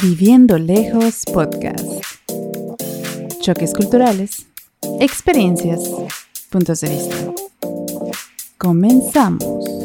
Viviendo Lejos Podcast. Choques culturales, experiencias, puntos de vista. Comenzamos.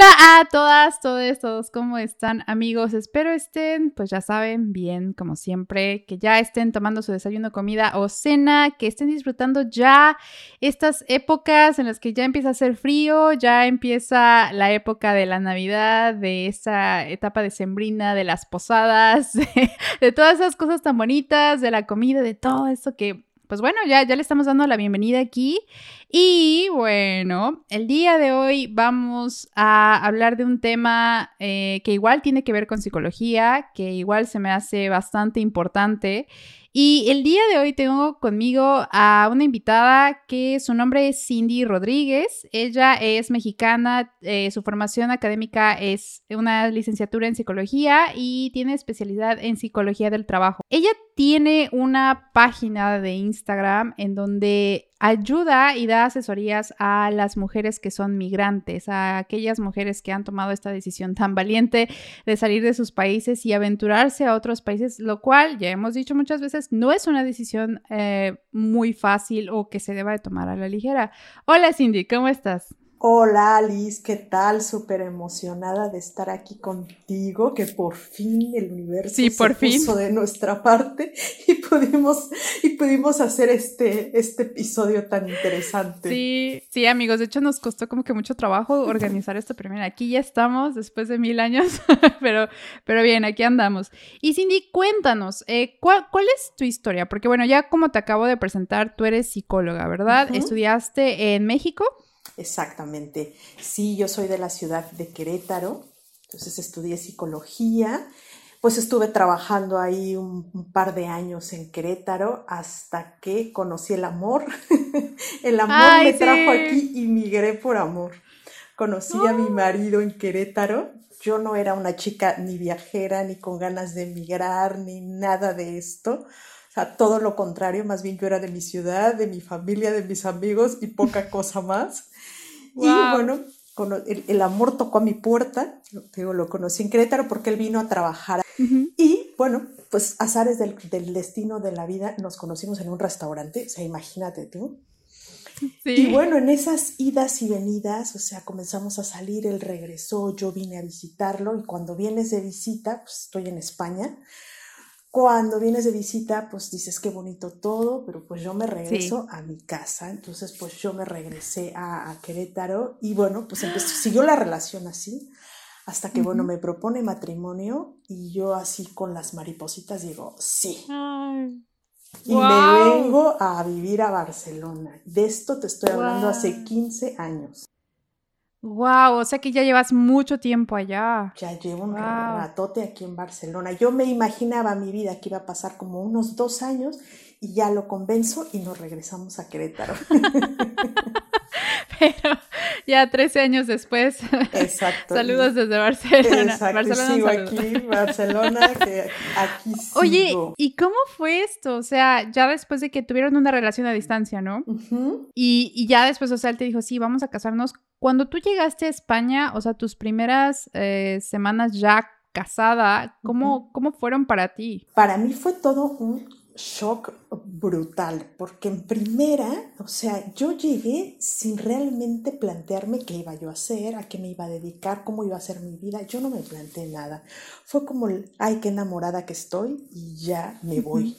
Hola a todas, todos, todos, ¿cómo están amigos? Espero estén, pues ya saben, bien, como siempre, que ya estén tomando su desayuno, comida o cena, que estén disfrutando ya estas épocas en las que ya empieza a hacer frío, ya empieza la época de la Navidad, de esa etapa de sembrina, de las posadas, de, de todas esas cosas tan bonitas, de la comida, de todo eso que pues bueno, ya, ya le estamos dando la bienvenida aquí. Y bueno, el día de hoy vamos a hablar de un tema eh, que igual tiene que ver con psicología, que igual se me hace bastante importante. Y el día de hoy tengo conmigo a una invitada que su nombre es Cindy Rodríguez. Ella es mexicana, eh, su formación académica es una licenciatura en psicología y tiene especialidad en psicología del trabajo. Ella tiene una página de Instagram en donde ayuda y da asesorías a las mujeres que son migrantes, a aquellas mujeres que han tomado esta decisión tan valiente de salir de sus países y aventurarse a otros países, lo cual, ya hemos dicho muchas veces, no es una decisión eh, muy fácil o que se deba de tomar a la ligera. Hola Cindy, ¿cómo estás? Hola Alice, ¿qué tal? Súper emocionada de estar aquí contigo, que por fin el universo sí, por se puso de nuestra parte y pudimos, y pudimos hacer este, este episodio tan interesante. Sí, sí amigos, de hecho nos costó como que mucho trabajo organizar esta primera. Aquí ya estamos después de mil años, pero, pero bien, aquí andamos. Y Cindy, cuéntanos, eh, ¿cuál, ¿cuál, es tu historia? Porque bueno, ya como te acabo de presentar, tú eres psicóloga, ¿verdad? ¿Estudiaste en México? Exactamente. Sí, yo soy de la ciudad de Querétaro, entonces estudié psicología, pues estuve trabajando ahí un, par de años en Querétaro hasta que conocí el amor. el amor me trajo aquí y migré por amor. Conocí a mi marido en Querétaro. Yo no era una chica ni viajera, ni con ganas de emigrar, ni nada de esto. O sea, todo lo contrario, más bien yo era de mi ciudad, de mi familia, de mis amigos y poca cosa más. Y bueno, el, amor tocó a mi puerta, digo, lo conocí en Querétaro porque él vino a trabajar. Y bueno, pues azares del, del, destino de la vida, nos conocimos en un restaurante, o sea, imagínate tú. Y bueno, en esas idas y venidas, o sea, comenzamos a salir, él regresó, yo vine a visitarlo y cuando vienes de visita, pues estoy en España, cuando vienes de visita, pues dices qué bonito todo, pero pues yo me regreso a mi casa. Entonces, pues yo me regresé a, Querétaro y bueno, pues empezó, siguió la relación así hasta que, bueno, me propone matrimonio y yo así con las maripositas digo, sí. y me vengo a vivir a Barcelona. De esto te estoy hablando hace 15 años. Wow, o sea que ya llevas mucho tiempo allá. Ya llevo un ratote aquí en Barcelona. Yo me imaginaba mi vida que iba a pasar como unos dos años y ya lo convenzo y nos regresamos a Querétaro. Pero ya 13 años después. Exacto. saludos desde Barcelona. Exacto. Barcelona, sigo aquí, Barcelona, que aquí sigo. Oye, ¿y cómo fue esto? O sea, ya después de que tuvieron una relación a distancia, ¿no? y, y, ya después, o sea, él te dijo, sí, vamos a casarnos. Cuando tú llegaste a España, o sea, tus primeras eh, semanas ya casada, ¿cómo, ¿cómo fueron para ti? Para mí fue todo un shock brutal, porque en primera, o sea, yo llegué sin realmente plantearme qué iba yo a hacer, a qué me iba a dedicar, cómo iba a ser mi vida, yo no me planteé nada. Fue como, ay, qué enamorada que estoy y ya me voy.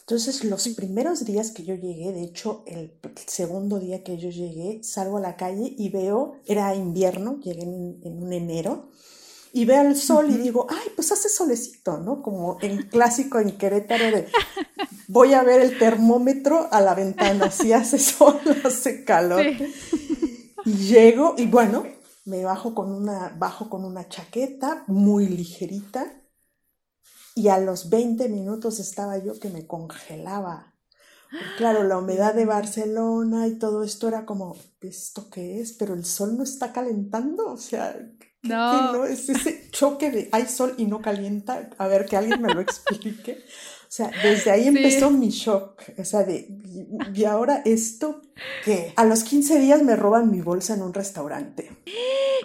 Entonces, los primeros días que yo llegué, de hecho, el segundo día que yo llegué, salgo a la calle y veo, era invierno, llegué en, en un enero, y veo el sol y digo, ay, pues hace solecito, ¿no? Como en clásico en Querétaro de, voy a ver el termómetro a la ventana, si hace sol, hace calor. Y llego y bueno, me bajo con una, bajo con una chaqueta muy ligerita y a los 20 minutos estaba yo que me congelaba. claro, la humedad de Barcelona y todo esto era como, ¿esto qué es? Pero el sol no está calentando, o sea, no. no. Es ese choque de hay sol y no calienta. A ver, que alguien me lo explique. O sea, desde ahí empezó mi shock. O sea, de, y ahora esto, que a los 15 días me roban mi bolsa en un restaurante.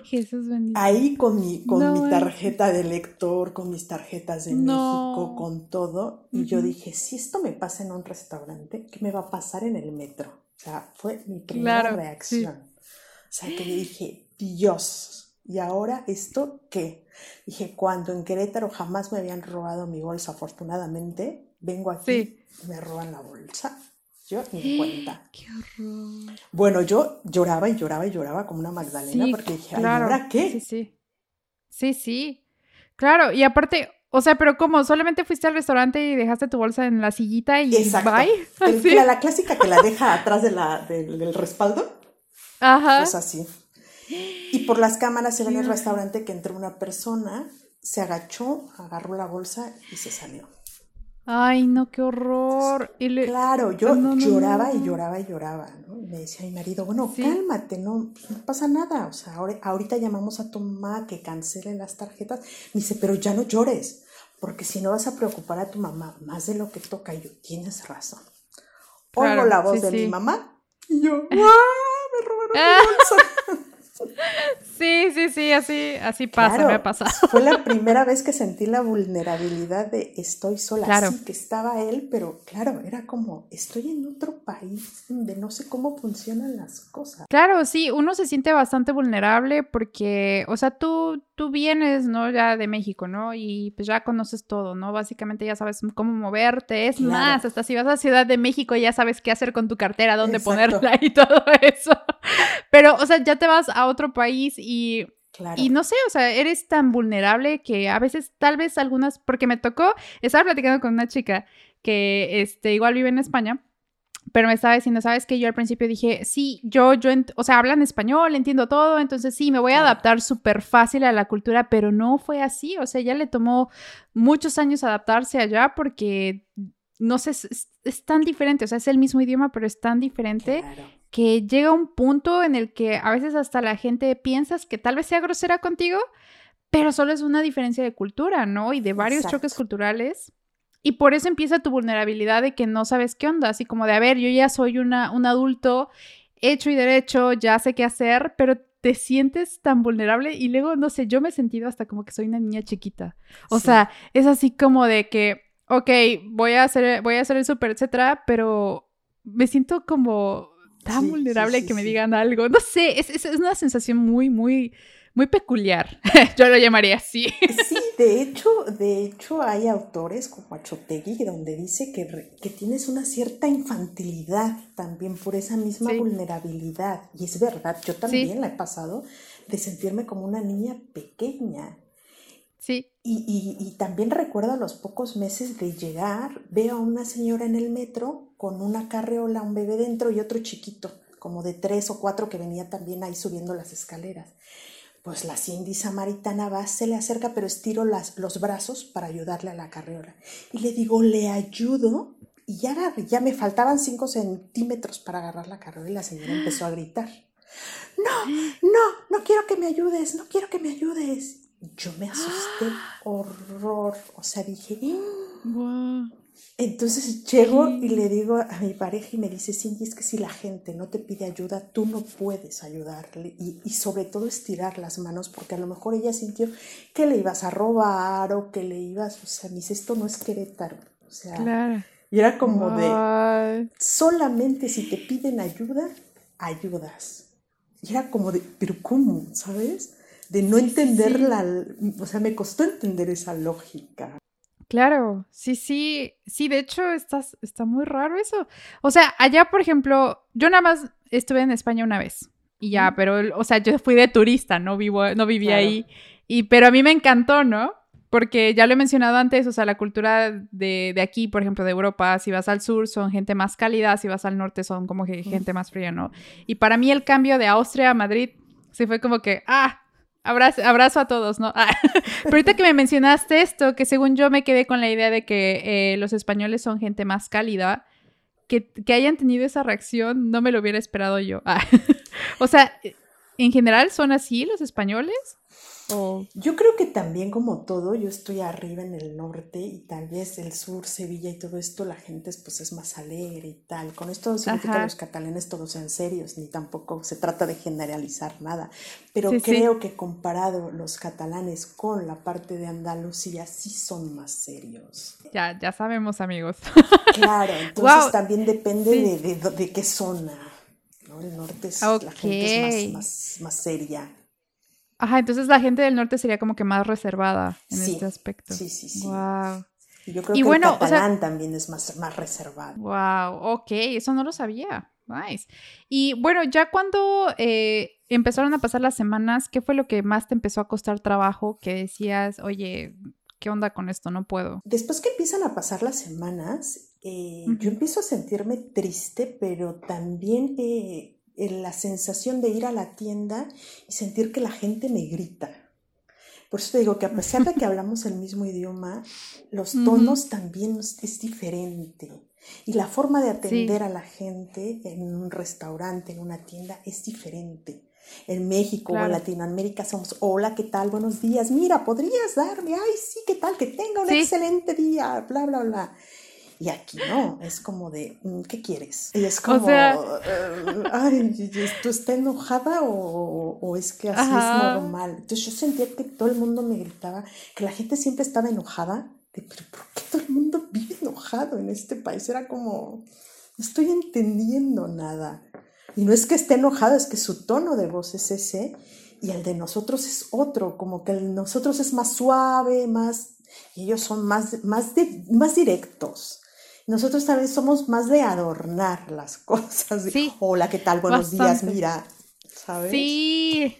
Jesús bendito. Ahí con mi, con mi tarjeta de lector, con mis tarjetas de México, con todo. Y yo dije, si esto me pasa en un restaurante, ¿qué me va a pasar en el metro? O sea, fue mi primera reacción. O sea, que dije, Dios, ¿y ahora esto qué? Dije, cuando en Querétaro jamás me habían robado mi bolsa, afortunadamente, vengo aquí y me roban la bolsa. Yo ni cuenta. ¡Qué horror! Bueno, yo lloraba y lloraba y lloraba como una Magdalena porque dije, ¿ahora qué? Sí, sí. Sí, sí. Claro, y aparte, o sea, pero ¿cómo? ¿Solamente fuiste al restaurante y dejaste tu bolsa en la sillita y Exacto. bye? La, la, clásica que la deja atrás de la, del respaldo. Ajá. Pues así. Y por las cámaras se ve en el restaurante que entró una persona, se agachó, agarró la bolsa y se salió. Ay, no, qué horror. Claro, yo lloraba y lloraba y lloraba, ¿no? me decía mi marido, bueno, cálmate, no, pasa nada. O sea, ahorita llamamos a tu mamá que cancele las tarjetas. Me dice, pero ya no llores, porque si no vas a preocupar a tu mamá más de lo que toca. Y yo, tienes razón. Oigo la voz de mi mamá y yo, ¡ah! Me robaron mi bolsa. Sí, sí, sí, así, así pasa, me ha pasado. Fue la primera vez que sentí la vulnerabilidad de estoy sola. Claro. Sí, que estaba él, pero claro, era como estoy en otro país donde no sé cómo funcionan las cosas. Claro, sí, uno se siente bastante vulnerable porque, o sea, tú, tú vienes, ¿no? Ya de México, ¿no? Y pues ya conoces todo, ¿no? Básicamente ya sabes cómo moverte. Es más, hasta si vas a Ciudad de México ya sabes qué hacer con tu cartera, dónde ponerla y todo eso. Pero, o sea, ya te vas a otro país y, y no sé, o sea, eres tan vulnerable que a veces, tal vez algunas, porque me tocó, estaba platicando con una chica que este, igual vive en España. Pero me estaba diciendo, ¿sabes que Yo al principio dije, sí, yo, yo, o sea, hablan español, entiendo todo, entonces sí, me voy a adaptar súper fácil a la cultura, pero no fue así, o sea, ya le tomó muchos años adaptarse allá porque, no sé, es, tan diferente, o sea, es el mismo idioma, pero es tan diferente que llega un punto en el que a veces hasta la gente piensas que tal vez sea grosera contigo, pero solo es una diferencia de cultura, ¿no? Y de varios choques culturales. Y por eso empieza tu vulnerabilidad de que no sabes qué onda, así como de, a ver, yo ya soy una, un adulto hecho y derecho, ya sé qué hacer, pero te sientes tan vulnerable y luego, no sé, yo me he sentido hasta como que soy una niña chiquita. O sea, es así como de que, ok, voy a hacer, voy a hacer el súper, etcétera, pero me siento como tan vulnerable que me digan algo. No sé, es, es, una sensación muy, muy, muy peculiar. Yo lo llamaría así. Sí, de hecho, de hecho hay autores como Achotegui donde dice que, que tienes una cierta infantilidad también por esa misma vulnerabilidad. Y es verdad, yo también la he pasado de sentirme como una niña pequeña. Y, también recuerdo a los pocos meses de llegar, veo a una señora en el metro con una carreola, un bebé dentro y otro chiquito, como de tres o cuatro que venía también ahí subiendo las escaleras. Pues la Cindy samaritana va, se le acerca, pero estiro las, los brazos para ayudarle a la carreola. Y le digo, le ayudo. Y ya, ya me faltaban cinco centímetros para agarrar la carreola y la señora empezó a gritar. No, no, no quiero que me ayudes, no quiero que me ayudes. Yo me asusté horror, o sea, dije, entonces llego y le digo a mi pareja y me dice, Cindy, es que si la gente no te pide ayuda, tú no puedes ayudarle y, y, sobre todo estirar las manos porque a lo mejor ella sintió que le ibas a robar o que le ibas, o sea, me dice, esto no es Querétaro, o sea, y era como de, solamente si te piden ayuda, ayudas. Y era como de, pero ¿cómo? ¿Sabes? De no entender la, o sea, me costó entender esa lógica. Claro, sí, sí, sí, de hecho estás, está muy raro eso. O sea, allá, por ejemplo, yo nada más estuve en España una vez y ya, pero, o sea, yo fui de turista, no vivo, no viví ahí, y, pero a mí me encantó, ¿no? Porque ya lo he mencionado antes, o sea, la cultura de, de, aquí, por ejemplo, de Europa, si vas al sur son gente más cálida, si vas al norte son como que gente más fría, ¿no? Y para mí el cambio de Austria a Madrid, sí fue como que, ah, Abrazo, abrazo a todos, ¿no? Ah, pero ahorita que me mencionaste esto, que según yo me quedé con la idea de que eh, los españoles son gente más cálida, que, hayan tenido esa reacción, no me lo hubiera esperado yo. Ah, o sea, ¿en general son así los españoles? Yo creo que también como todo, yo estoy arriba en el norte y tal vez el sur, Sevilla y todo esto, la gente pues es más alegre y tal. Con esto no significa que los catalanes todos sean serios, ni tampoco se trata de generalizar nada. Pero creo que comparado los catalanes con la parte de Andalucía, sí son más serios. Ya, ya sabemos amigos. Claro, entonces también depende de, de, qué zona. ¿no? El norte es, la gente es más, más, más seria. Ajá, entonces la gente del norte sería como que más reservada en este aspecto. Sí, sí, sí. Wow. Y yo creo que el catalán también es más, más reservado. Wow, ok, eso no lo sabía. Nice. Y bueno, ya cuando eh, empezaron a pasar las semanas, ¿qué fue lo que más te empezó a costar trabajo? Que decías, oye, ¿qué onda con esto? No puedo. Después que empiezan a pasar las semanas, eh, yo empiezo a sentirme triste, pero también eh, la sensación de ir a la tienda y sentir que la gente me grita. Por eso te digo que a pesar de que hablamos el mismo idioma, los tonos también es diferente. Y la forma de atender a la gente en un restaurante, en una tienda, es diferente. En México o en Latinoamérica somos, hola, ¿qué tal? Buenos días. Mira, ¿podrías darme? Ay, sí, ¿qué tal? Que tenga un excelente día, bla, bla, bla. Y aquí no, es como de, mm, ¿qué quieres? Y es como, eh, ay, ¿tú estás enojada o, es que así es normal? Entonces yo sentía que todo el mundo me gritaba, que la gente siempre estaba enojada, pero ¿por qué todo el mundo vive enojado en este país? Era como, no estoy entendiendo nada. Y no es que esté enojado, es que su tono de voz es ese y el de nosotros es otro, como que el de nosotros es más suave, más, y ellos son más, más, de, más directos. Nosotros tal vez somos más de adornar las cosas. sí. Hola, ¿qué tal? Buenos días, mira, ¿sabes? Sí.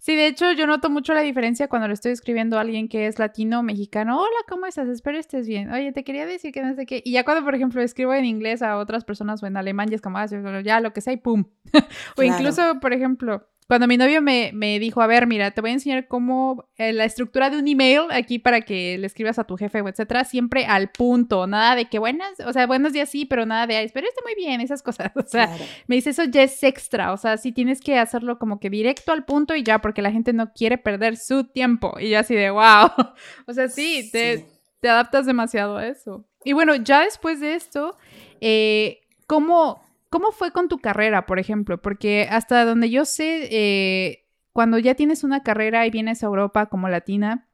Sí, de hecho yo noto mucho la diferencia cuando le estoy escribiendo a alguien que es latino, mexicano. Hola, ¿cómo estás? Espero estés bien. Oye, te quería decir que no sé qué. Y ya cuando, por ejemplo, escribo en inglés a otras personas o en alemán, ya es como, ah, ya lo que sea y pum. o incluso, por ejemplo, cuando mi novio me, dijo, a ver, mira, te voy a enseñar cómo eh, la estructura de un email aquí para que le escribas a tu jefe etcétera, siempre al punto, nada de que buenas, o sea, buenos días sí, pero nada de, pero está muy bien, esas cosas. O sea, me dice, eso ya es extra, o sea, sí tienes que hacerlo como que directo al punto y ya, porque la gente no quiere perder su tiempo. Y yo así de, wow. o sea, sí, Te, te adaptas demasiado a eso. Y bueno, ya después de esto, eh, ¿cómo ¿Cómo fue con tu carrera, por ejemplo? Porque hasta donde yo sé, eh, cuando ya tienes una carrera y vienes a Europa como latina,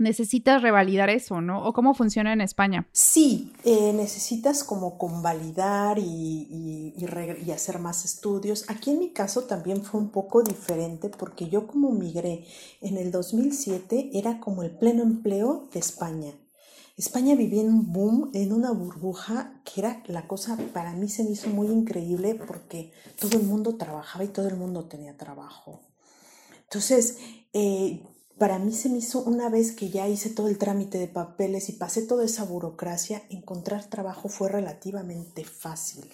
necesitas revalidar eso, ¿no? ¿O cómo funciona en España? Sí, eh, necesitas como convalidar y, y, hacer más estudios. Aquí en mi caso también fue un poco diferente porque yo como migré en el 2007 era como el pleno empleo de España. España vivía en un boom, en una burbuja, que era la cosa, para mí se me hizo muy increíble porque todo el mundo trabajaba y todo el mundo tenía trabajo. Entonces, eh, para mí se me hizo una vez que ya hice todo el trámite de papeles y pasé toda esa burocracia, encontrar trabajo fue relativamente fácil.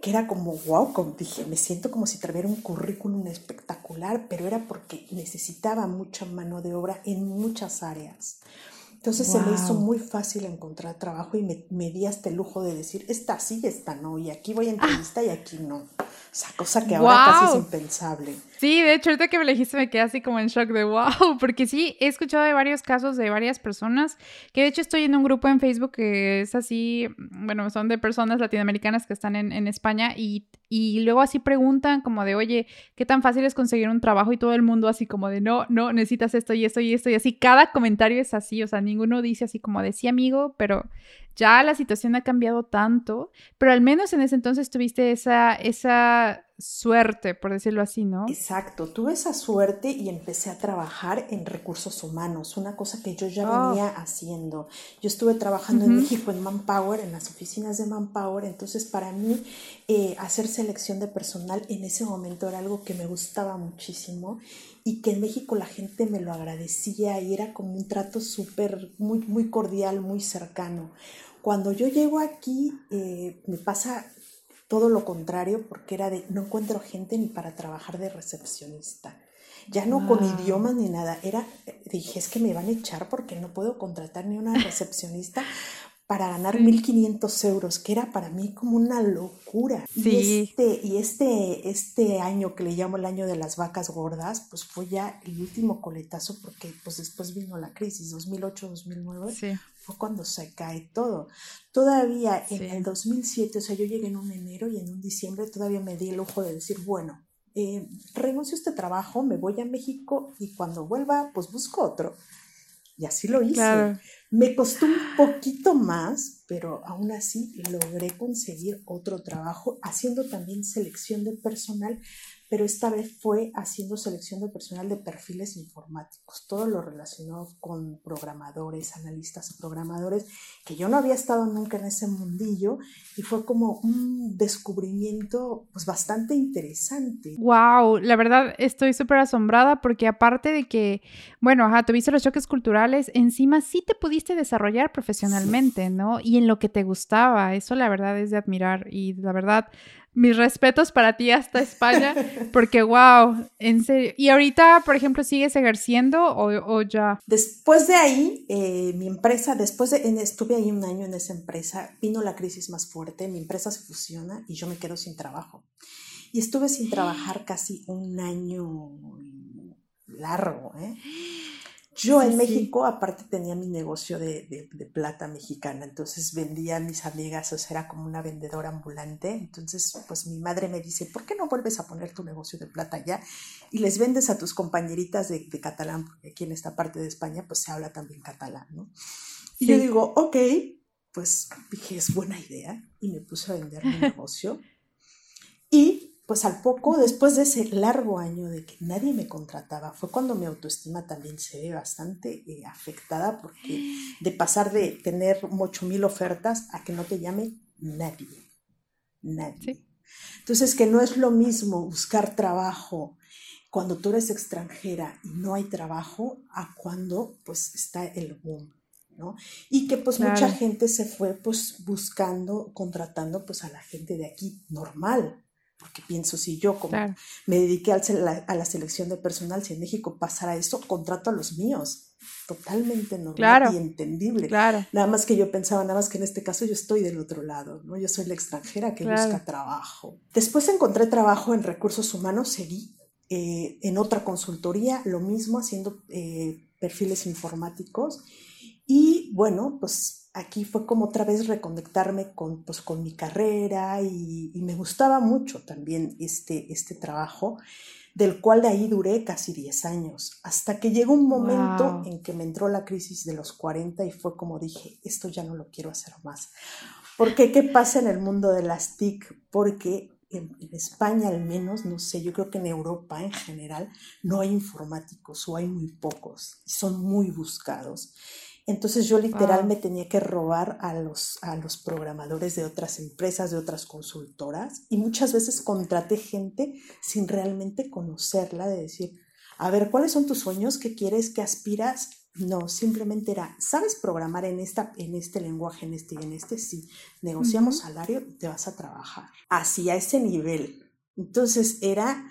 Que era como, wow, como dije, me siento como si trajera un currículum espectacular, pero era porque necesitaba mucha mano de obra en muchas áreas. Entonces se me hizo muy fácil encontrar trabajo y me, me, di hasta el lujo de decir, esta sí, esta no, y aquí voy a entrevista y aquí no. O sea, cosa que ahora casi es impensable. Sí, de hecho, ahorita que me elegiste me quedé así como en shock de wow, porque sí, he escuchado de varios casos de varias personas, que de hecho estoy en un grupo en Facebook que es así, bueno, son de personas latinoamericanas que están en, en España y, y luego así preguntan como de, oye, ¿qué tan fácil es conseguir un trabajo? Y todo el mundo así como de, no, no, necesitas esto y esto y esto y así, cada comentario es así, o sea, ninguno dice así como de, sí, amigo, pero ya la situación ha cambiado tanto, pero al menos en ese entonces tuviste esa, esa suerte, por decirlo así, ¿no? Exacto, tuve esa suerte y empecé a trabajar en recursos humanos, una cosa que yo ya venía haciendo. Yo estuve trabajando en México en Manpower, en las oficinas de Manpower, entonces para mí eh, hacer selección de personal en ese momento era algo que me gustaba muchísimo y que en México la gente me lo agradecía y era como un trato súper, muy, muy cordial, muy cercano. Cuando yo llego aquí, eh, me pasa todo lo contrario, porque era de no encuentro gente ni para trabajar de recepcionista. Ya no con idiomas ni nada. Era, dije, es que me van a echar porque no puedo contratar ni una recepcionista para ganar 1.500 euros, que era para mí como una locura. Y, este, y este, este año que le llamo el año de las vacas gordas, pues fue ya el último coletazo porque pues después vino la crisis, 2008-2009, fue cuando se cae todo. Todavía en el 2007, o sea, yo llegué en un enero y en un diciembre todavía me di el lujo de decir, bueno, eh, renuncio a este trabajo, me voy a México y cuando vuelva, pues busco otro. Y así lo hice. Me costó un poquito más, pero aún así logré conseguir otro trabajo haciendo también selección de personal, pero esta vez fue haciendo selección de personal de perfiles informáticos, todo lo relacionado con programadores, analistas programadores, que yo no había estado nunca en ese mundillo y fue como un descubrimiento pues bastante interesante. Wow, la verdad estoy súper asombrada porque aparte de que, bueno, ajá, tuviste los choques culturales, encima sí te pudiste desarrollar profesionalmente, ¿no? Y en lo que te gustaba, eso la verdad es de admirar y la verdad mis respetos para ti hasta España, porque wow, en serio. ¿Y ahorita, por ejemplo, sigues ejerciendo o, ya? Después de ahí, eh, mi empresa, después de, estuve ahí un año en esa empresa, vino la crisis más fuerte, mi empresa se fusiona y yo me quedo sin trabajo. Y estuve sin trabajar casi un año largo, ¿eh? Yo en México, aparte, tenía mi negocio de, de, plata mexicana, entonces vendía a mis amigas, o sea, era como una vendedora ambulante. Entonces, pues mi madre me dice, ¿por qué no vuelves a poner tu negocio de plata allá y les vendes a tus compañeritas de, de catalán? Porque aquí en esta parte de España, pues se habla también catalán, ¿no? Y yo digo, ok, pues dije, es buena idea, y me puse a vender mi negocio. Y pues al poco, después de ese largo año de que nadie me contrataba, fue cuando mi autoestima también se ve bastante eh, afectada, porque de pasar de tener ocho mil ofertas a que no te llame nadie, nadie. Entonces, que no es lo mismo buscar trabajo cuando tú eres extranjera y no hay trabajo a cuando pues está el boom. ¿no? Y que pues mucha gente se fue pues buscando, contratando pues a la gente de aquí normal, porque pienso, si yo como me dediqué a la, selección de personal, si en México pasara eso, contrato a los míos. Totalmente normal y entendible. Claro. Nada más que yo pensaba, nada más que en este caso yo estoy del otro lado, ¿no? Yo soy la extranjera que busca trabajo. Después encontré trabajo en recursos humanos, seguí eh, en otra consultoría, lo mismo, haciendo eh, perfiles informáticos. Y bueno, pues aquí fue como otra vez reconectarme con, pues, con mi carrera y, me gustaba mucho también este, este trabajo, del cual de ahí duré casi 10 años, hasta que llegó un momento en que me entró la crisis de los 40 y fue como dije, esto ya no lo quiero hacer más. Porque qué pasa en el mundo de las TIC? Porque en, en, España al menos, no sé, yo creo que en Europa en general no hay informáticos o hay muy pocos, son muy buscados. Entonces yo literal me tenía que robar a los, a los programadores de otras empresas, de otras consultoras, y muchas veces contraté gente sin realmente conocerla, de decir, a ver, ¿cuáles son tus sueños? ¿Qué quieres? ¿Qué aspiras? No, simplemente era, ¿sabes programar en, esta, en este lenguaje, en este y en este? Sí, negociamos salario y te vas a trabajar. Así, a ese nivel. Entonces era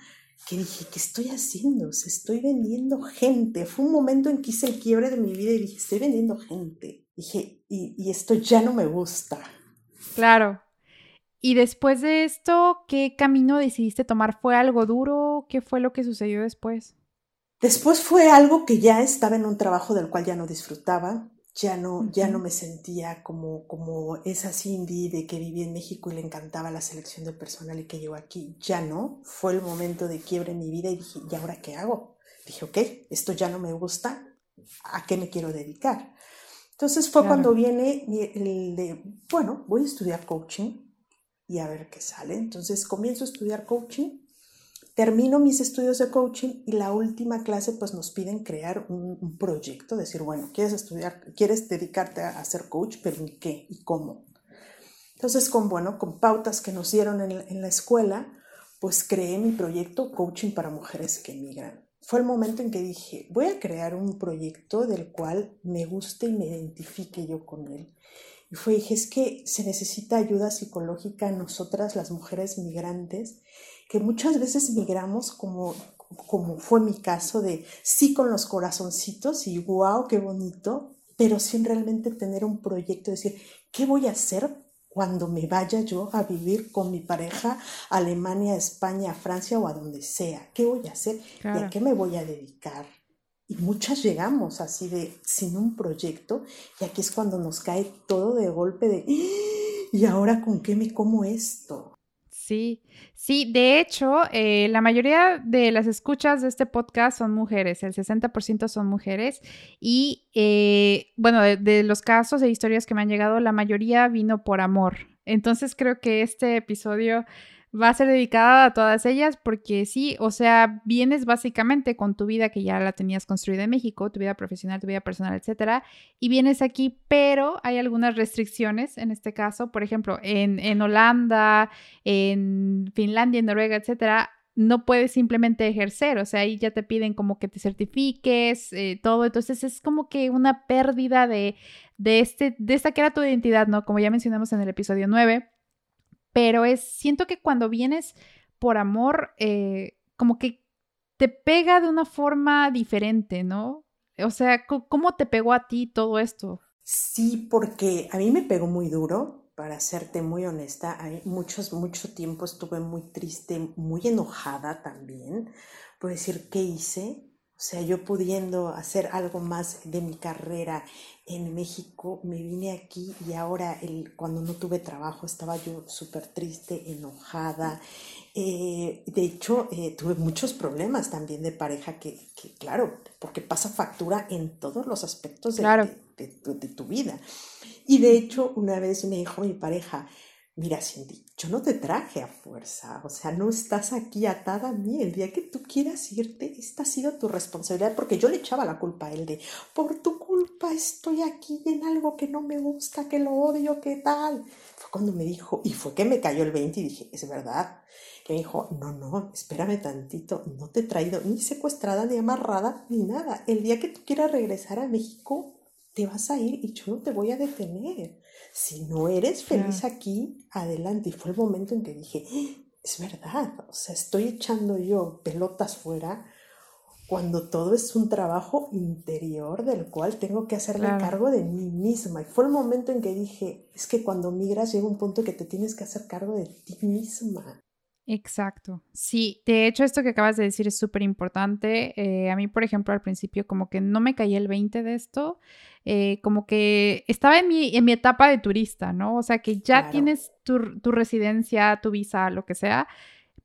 que dije, ¿qué estoy haciendo? Se estoy vendiendo gente. Fue un momento en que hice el quiebre de mi vida y dije, estoy vendiendo gente. Dije, y, y esto ya no me gusta. Claro. Y después de esto, ¿qué camino decidiste tomar? ¿Fue algo duro? ¿Qué fue lo que sucedió después? Después fue algo que ya estaba en un trabajo del cual ya no disfrutaba ya no, ya no me sentía como, como esa Cindy de que vivía en México y le encantaba la selección de personal y que llegó aquí. Ya no, fue el momento de quiebre en mi vida y dije, ¿y ahora qué hago? Dije, ok, esto ya no me gusta, ¿a qué me quiero dedicar? Entonces fue cuando viene el de, bueno, voy a estudiar coaching y a ver qué sale. Entonces comienzo a estudiar coaching termino mis estudios de coaching y la última clase pues nos piden crear un, proyecto, decir, bueno, quieres estudiar, quieres dedicarte a, ser coach, pero ¿en qué y cómo? Entonces, con, bueno, con pautas que nos dieron en la, en la escuela, pues creé mi proyecto Coaching para Mujeres que Emigran. Fue el momento en que dije, voy a crear un proyecto del cual me guste y me identifique yo con él. Y fue, dije, es que se necesita ayuda psicológica a nosotras, las mujeres migrantes, que muchas veces migramos como, como fue mi caso de sí con los corazoncitos y wow, qué bonito, pero sin realmente tener un proyecto, decir, ¿qué voy a hacer cuando me vaya yo a vivir con mi pareja a Alemania, España, Francia o a donde sea? ¿Qué voy a hacer? ¿Y a qué me voy a dedicar? Y muchas llegamos así de sin un proyecto y aquí es cuando nos cae todo de golpe de ¡Ah! ¿y ahora con qué me como esto? Sí, sí, de hecho, eh, la mayoría de las escuchas de este podcast son mujeres, el 60% son mujeres y eh, bueno, de, los casos e historias que me han llegado, la mayoría vino por amor. Entonces creo que este episodio va a ser dedicada a todas ellas porque sí, o sea, vienes básicamente con tu vida que ya la tenías construida en México, tu vida profesional, tu vida personal, etcétera, y vienes aquí, pero hay algunas restricciones en este caso, por ejemplo, en, en Holanda, en Finlandia, en Noruega, etcétera, no puedes simplemente ejercer, o sea, ahí ya te piden como que te certifiques, eh, todo, entonces es como que una pérdida de, de, este, de esta que era tu identidad, ¿no? Como ya mencionamos en el episodio 9 pero es, siento que cuando vienes por amor, eh, como que te pega de una forma diferente, ¿no? O sea, ¿cómo te pegó a ti todo esto? Sí, porque a mí me pegó muy duro, para serte muy honesta. Hay muchos, mucho tiempo estuve muy triste, muy enojada también, por decir, ¿qué hice? O sea, yo pudiendo hacer algo más de mi carrera en México, me vine aquí y ahora el, cuando no tuve trabajo estaba yo súper triste, enojada. Eh, de hecho, eh, tuve muchos problemas también de pareja que, que, claro, porque pasa factura en todos los aspectos de, de tu vida. Y de hecho, una vez me dijo mi pareja, mira Cindy, yo no te traje a fuerza, o sea, no estás aquí atada a mí. El día que tú quieras irte, esta ha sido tu responsabilidad, porque yo le echaba la culpa a él de, por tu culpa estoy aquí en algo que no me gusta, que lo odio, ¿qué tal? Fue cuando me dijo, y fue que me cayó el 20 y dije, es verdad. Que me dijo, no, no, espérame tantito, no te he traído ni secuestrada, ni amarrada, ni nada. El día que tú quieras regresar a México, te vas a ir y yo no te voy a detener si no eres feliz aquí, adelante. Y fue el momento en que dije, es verdad, o sea, estoy echando yo pelotas fuera cuando todo es un trabajo interior del cual tengo que hacerme cargo de mí misma. Y fue el momento en que dije, es que cuando migras llega un punto que te tienes que hacer cargo de ti misma. Exacto. Sí, de hecho esto que acabas de decir es súper importante. Eh, a mí, por ejemplo, al principio como que no me caía el 20 de esto, eh, como que estaba en mi, en mi etapa de turista, ¿no? O sea, que ya tienes tu, tu residencia, tu visa, lo que sea,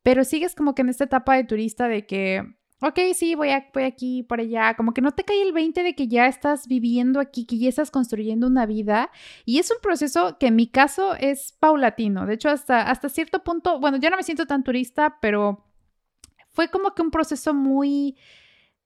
pero sigues como que en esta etapa de turista de que ok, sí, voy, a, voy aquí, por allá, como que no te cae el 20 de que ya estás viviendo aquí, que ya estás construyendo una vida. Y es un proceso que en mi caso es paulatino. De hecho, hasta, hasta cierto punto, bueno, ya no me siento tan turista, pero fue como que un proceso muy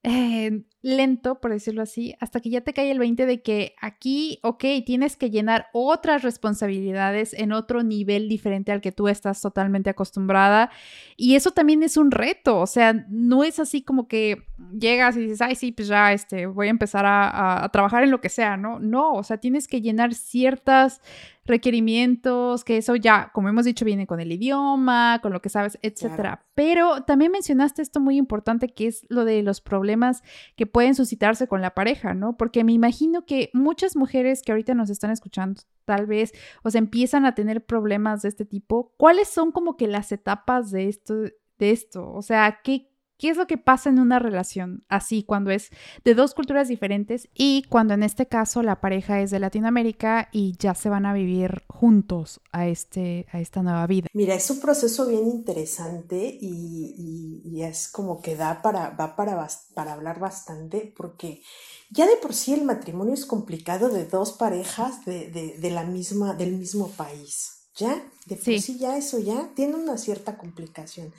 eh, lento, por decirlo así, hasta que ya te cae el 20 de que aquí, ok, tienes que llenar otras responsabilidades en otro nivel diferente al que tú estás totalmente acostumbrada. Y eso también es un reto, o sea, no es así como que llegas y dices, ay, sí, pues ya, este, voy a empezar a, a trabajar en lo que sea, ¿no? No, o sea, tienes que llenar ciertas requerimientos, que eso ya, como hemos dicho, viene con el idioma, con lo que sabes, etcétera. Pero también mencionaste esto muy importante, que es lo de los problemas que pueden suscitarse con la pareja, ¿no? Porque me imagino que muchas mujeres que ahorita nos están escuchando, tal vez, o sea, empiezan a tener problemas de este tipo. ¿Cuáles son como que las etapas de esto? De esto? O sea, ¿qué, ¿Qué es lo que pasa en una relación así cuando es de dos culturas diferentes y cuando en este caso la pareja es de Latinoamérica y ya se van a vivir juntos a, este, a esta nueva vida? Mira, es un proceso bien interesante y, es como que da para, va para, para hablar bastante porque ya de por sí el matrimonio es complicado de dos parejas de, la misma, del mismo país. Ya, de por sí ya eso ya tiene una cierta complicación.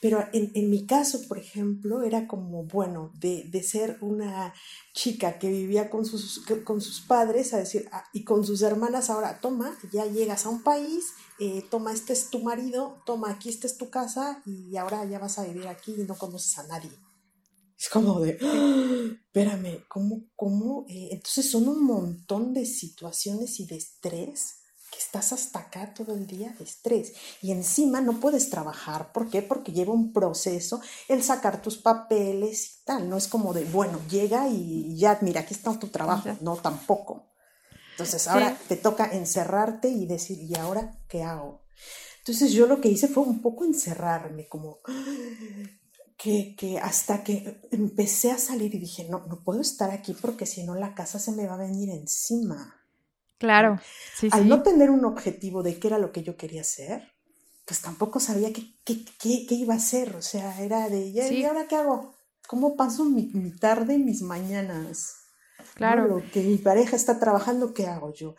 Pero en, en, mi caso, por ejemplo, era como, bueno, de, de, ser una chica que vivía con sus, con sus padres, a decir, ah, y con sus hermanas, ahora toma, ya llegas a un país, eh, toma, este es tu marido, toma, aquí esta es tu casa, y ahora ya vas a vivir aquí y no conoces a nadie. Es como de, ¡Ah! espérame, ¿cómo, cómo? Eh, entonces son un montón de situaciones y de estrés estás hasta acá todo el día de estrés y encima no puedes trabajar. ¿Por qué? Porque lleva un proceso el sacar tus papeles y tal. No es como de, bueno, llega y ya, mira, aquí está tu trabajo. No, tampoco. Entonces ahora te toca encerrarte y decir, ¿y ahora qué hago? Entonces yo lo que hice fue un poco encerrarme, como que, que, hasta que empecé a salir y dije, no, no puedo estar aquí porque si no la casa se me va a venir encima. Claro. Sí, Al no tener un objetivo de qué era lo que yo quería hacer, pues tampoco sabía qué, qué, qué, iba a hacer. O sea, era de, ¿y ahora qué hago? ¿Cómo paso mi, mi tarde y mis mañanas? Claro. Lo que mi pareja está trabajando, ¿qué hago yo?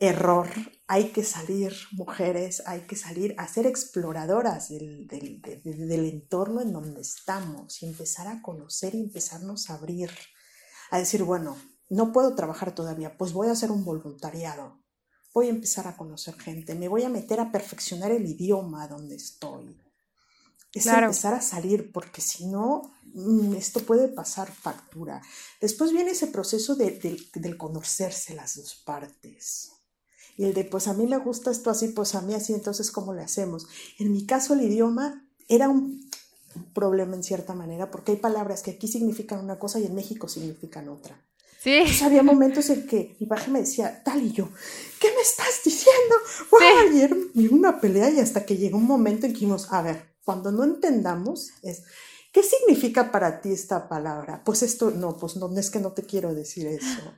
Error. Hay que salir, mujeres, hay que salir a ser exploradoras del, del, del entorno en donde estamos y empezar a conocer y empezarnos a abrir. A decir, bueno, no puedo trabajar todavía, pues voy a hacer un voluntariado, voy a empezar a conocer gente, me voy a meter a perfeccionar el idioma donde estoy. Es empezar a salir, porque si no, mm, esto puede pasar factura. Después viene ese proceso de, del conocerse las dos partes. Y el de, pues a mí me gusta esto así, pues a mí así, entonces, ¿cómo le hacemos? En mi caso, el idioma era un problema en cierta manera, porque hay palabras que aquí significan una cosa y en México significan otra. Sí. había momentos en que mi pareja me decía, tal y yo, ¿qué me estás diciendo? Wow, ayer vi una pelea y hasta que llegó un momento en que dijimos, a ver, cuando no entendamos es, ¿qué significa para ti esta palabra? Pues esto, no, pues no, es que no te quiero decir eso.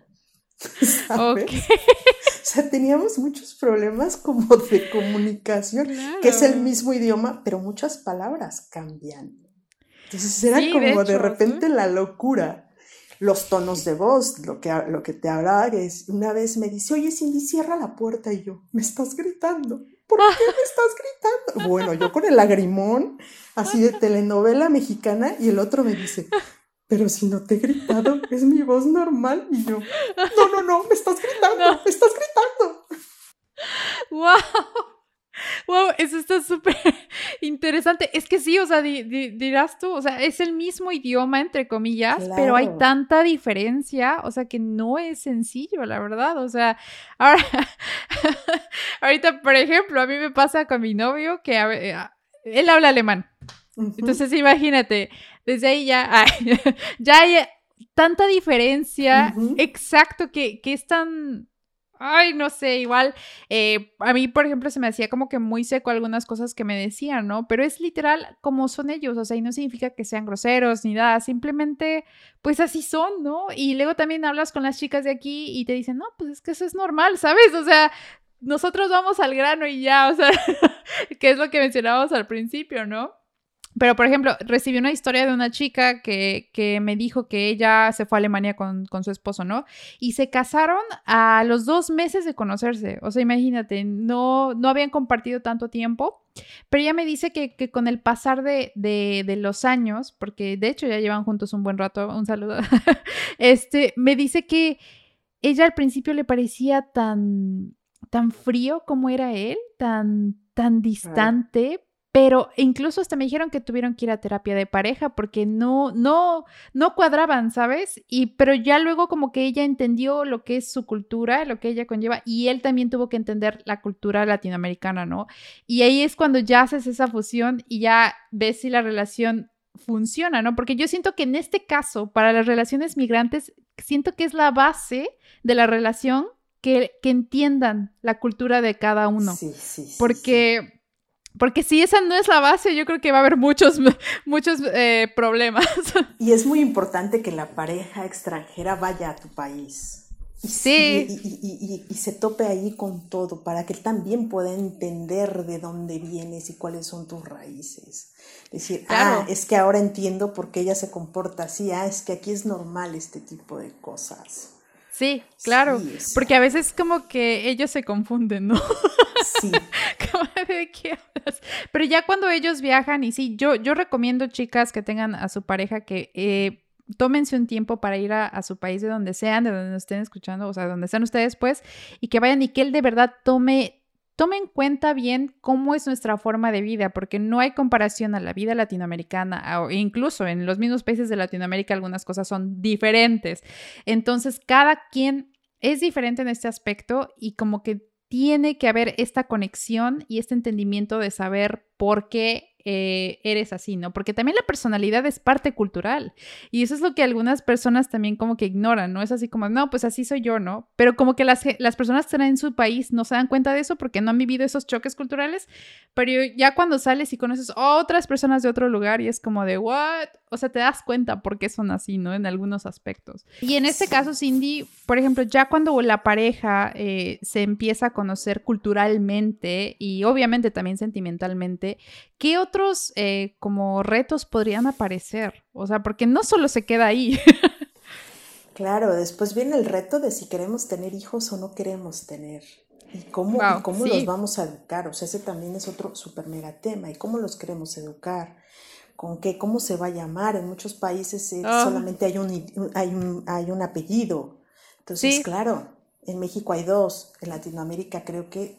¿Sabes? O sea, teníamos muchos problemas como de comunicación, que es el mismo idioma, pero muchas palabras cambian. Entonces era como de, repente la locura los tonos de voz, lo que, lo que te hablaba es, una vez me dice, oye Cindy, cierra la puerta y yo, me estás gritando. ¿Por qué me estás gritando? Bueno, yo con el lagrimón, así de telenovela mexicana, y el otro me dice, pero si no te he gritado, es mi voz normal. Y yo, no, no, no, me estás gritando, me estás gritando. ¡Wow! Wow, eso está súper interesante. Es que sí, o sea, dirás tú, o sea, es el mismo idioma, entre comillas, pero hay tanta diferencia, o sea, que no es sencillo, la verdad. O sea, ahora, ahorita, por ejemplo, a mí me pasa con mi novio que eh, él habla alemán. Entonces, imagínate, desde ahí ya, ya hay tanta diferencia, exacto, que, que es tan ay, no sé, igual, eh, a mí, por ejemplo, se me hacía como que muy seco algunas cosas que me decían, ¿no? Pero es literal como son ellos, o sea, y no significa que sean groseros ni nada, simplemente, pues así son, ¿no? Y luego también hablas con las chicas de aquí y te dicen, no, pues es que eso es normal, ¿sabes? O sea, nosotros vamos al grano y ya, o sea, que es lo que mencionábamos al principio, ¿no? Pero, por ejemplo, recibí una historia de una chica que, que me dijo que ella se fue a Alemania con, con, su esposo, ¿no? Y se casaron a los dos meses de conocerse. O sea, imagínate, no, no habían compartido tanto tiempo. Pero ella me dice que, que con el pasar de, de, de, los años, porque de hecho ya llevan juntos un buen rato, un saludo, este, me dice que ella al principio le parecía tan, tan frío como era él, tan, tan distante, pero incluso hasta me dijeron que tuvieron que ir a terapia de pareja porque no, no, no cuadraban, ¿sabes? Y, pero ya luego como que ella entendió lo que es su cultura, lo que ella conlleva, y él también tuvo que entender la cultura latinoamericana, ¿no? Y ahí es cuando ya haces esa fusión y ya ves si la relación funciona, ¿no? Porque yo siento que en este caso, para las relaciones migrantes, siento que es la base de la relación que, que entiendan la cultura de cada uno. Sí, sí, sí. Porque... Porque si esa no es la base, yo creo que va a haber muchos, muchos eh, problemas. Y es muy importante que la pareja extranjera vaya a tu país. Y, sí. Y, y, se tope ahí con todo para que él también pueda entender de dónde vienes y cuáles son tus raíces. Decir, ah, es que ahora entiendo por qué ella se comporta así, ah, es que aquí es normal este tipo de cosas. Sí, claro, porque a veces como que ellos se confunden, ¿no? Sí. ¿De qué hablas? Pero ya cuando ellos viajan, y sí, yo, yo recomiendo chicas que tengan a su pareja que eh, tómense un tiempo para ir a, su país de donde sean, de donde estén escuchando, o sea, donde estén ustedes, pues, y que vayan y que él de verdad tome tome en cuenta bien cómo es nuestra forma de vida, porque no hay comparación a la vida latinoamericana, o incluso en los mismos países de Latinoamérica algunas cosas son diferentes. Entonces, cada quien es diferente en este aspecto y como que tiene que haber esta conexión y este entendimiento de saber por qué eh, eres así, ¿no? Porque también la personalidad es parte cultural y eso es lo que algunas personas también como que ignoran, ¿no? Es así como, no, pues así soy yo, ¿no? Pero como que las, las personas que están en su país no se dan cuenta de eso porque no han vivido esos choques culturales, pero ya cuando sales y conoces otras personas de otro lugar y es como de, ¿what? O sea, te das cuenta por qué son así, ¿no? En algunos aspectos. Y en este caso, Cindy, por ejemplo, ya cuando la pareja eh, se empieza a conocer culturalmente y obviamente también sentimentalmente, ¿qué otros eh, como retos podrían aparecer? O sea, porque no solo se queda ahí. Claro, después viene el reto de si queremos tener hijos o no queremos tener. ¿Y cómo, cómo los vamos a educar? O sea, ese también es otro súper mega tema. ¿Y cómo los queremos educar? ¿Con qué? ¿Cómo se va a llamar? En muchos países eh, ah. solamente hay un, hay, un, hay un apellido. Entonces, claro, en México hay dos. En Latinoamérica creo que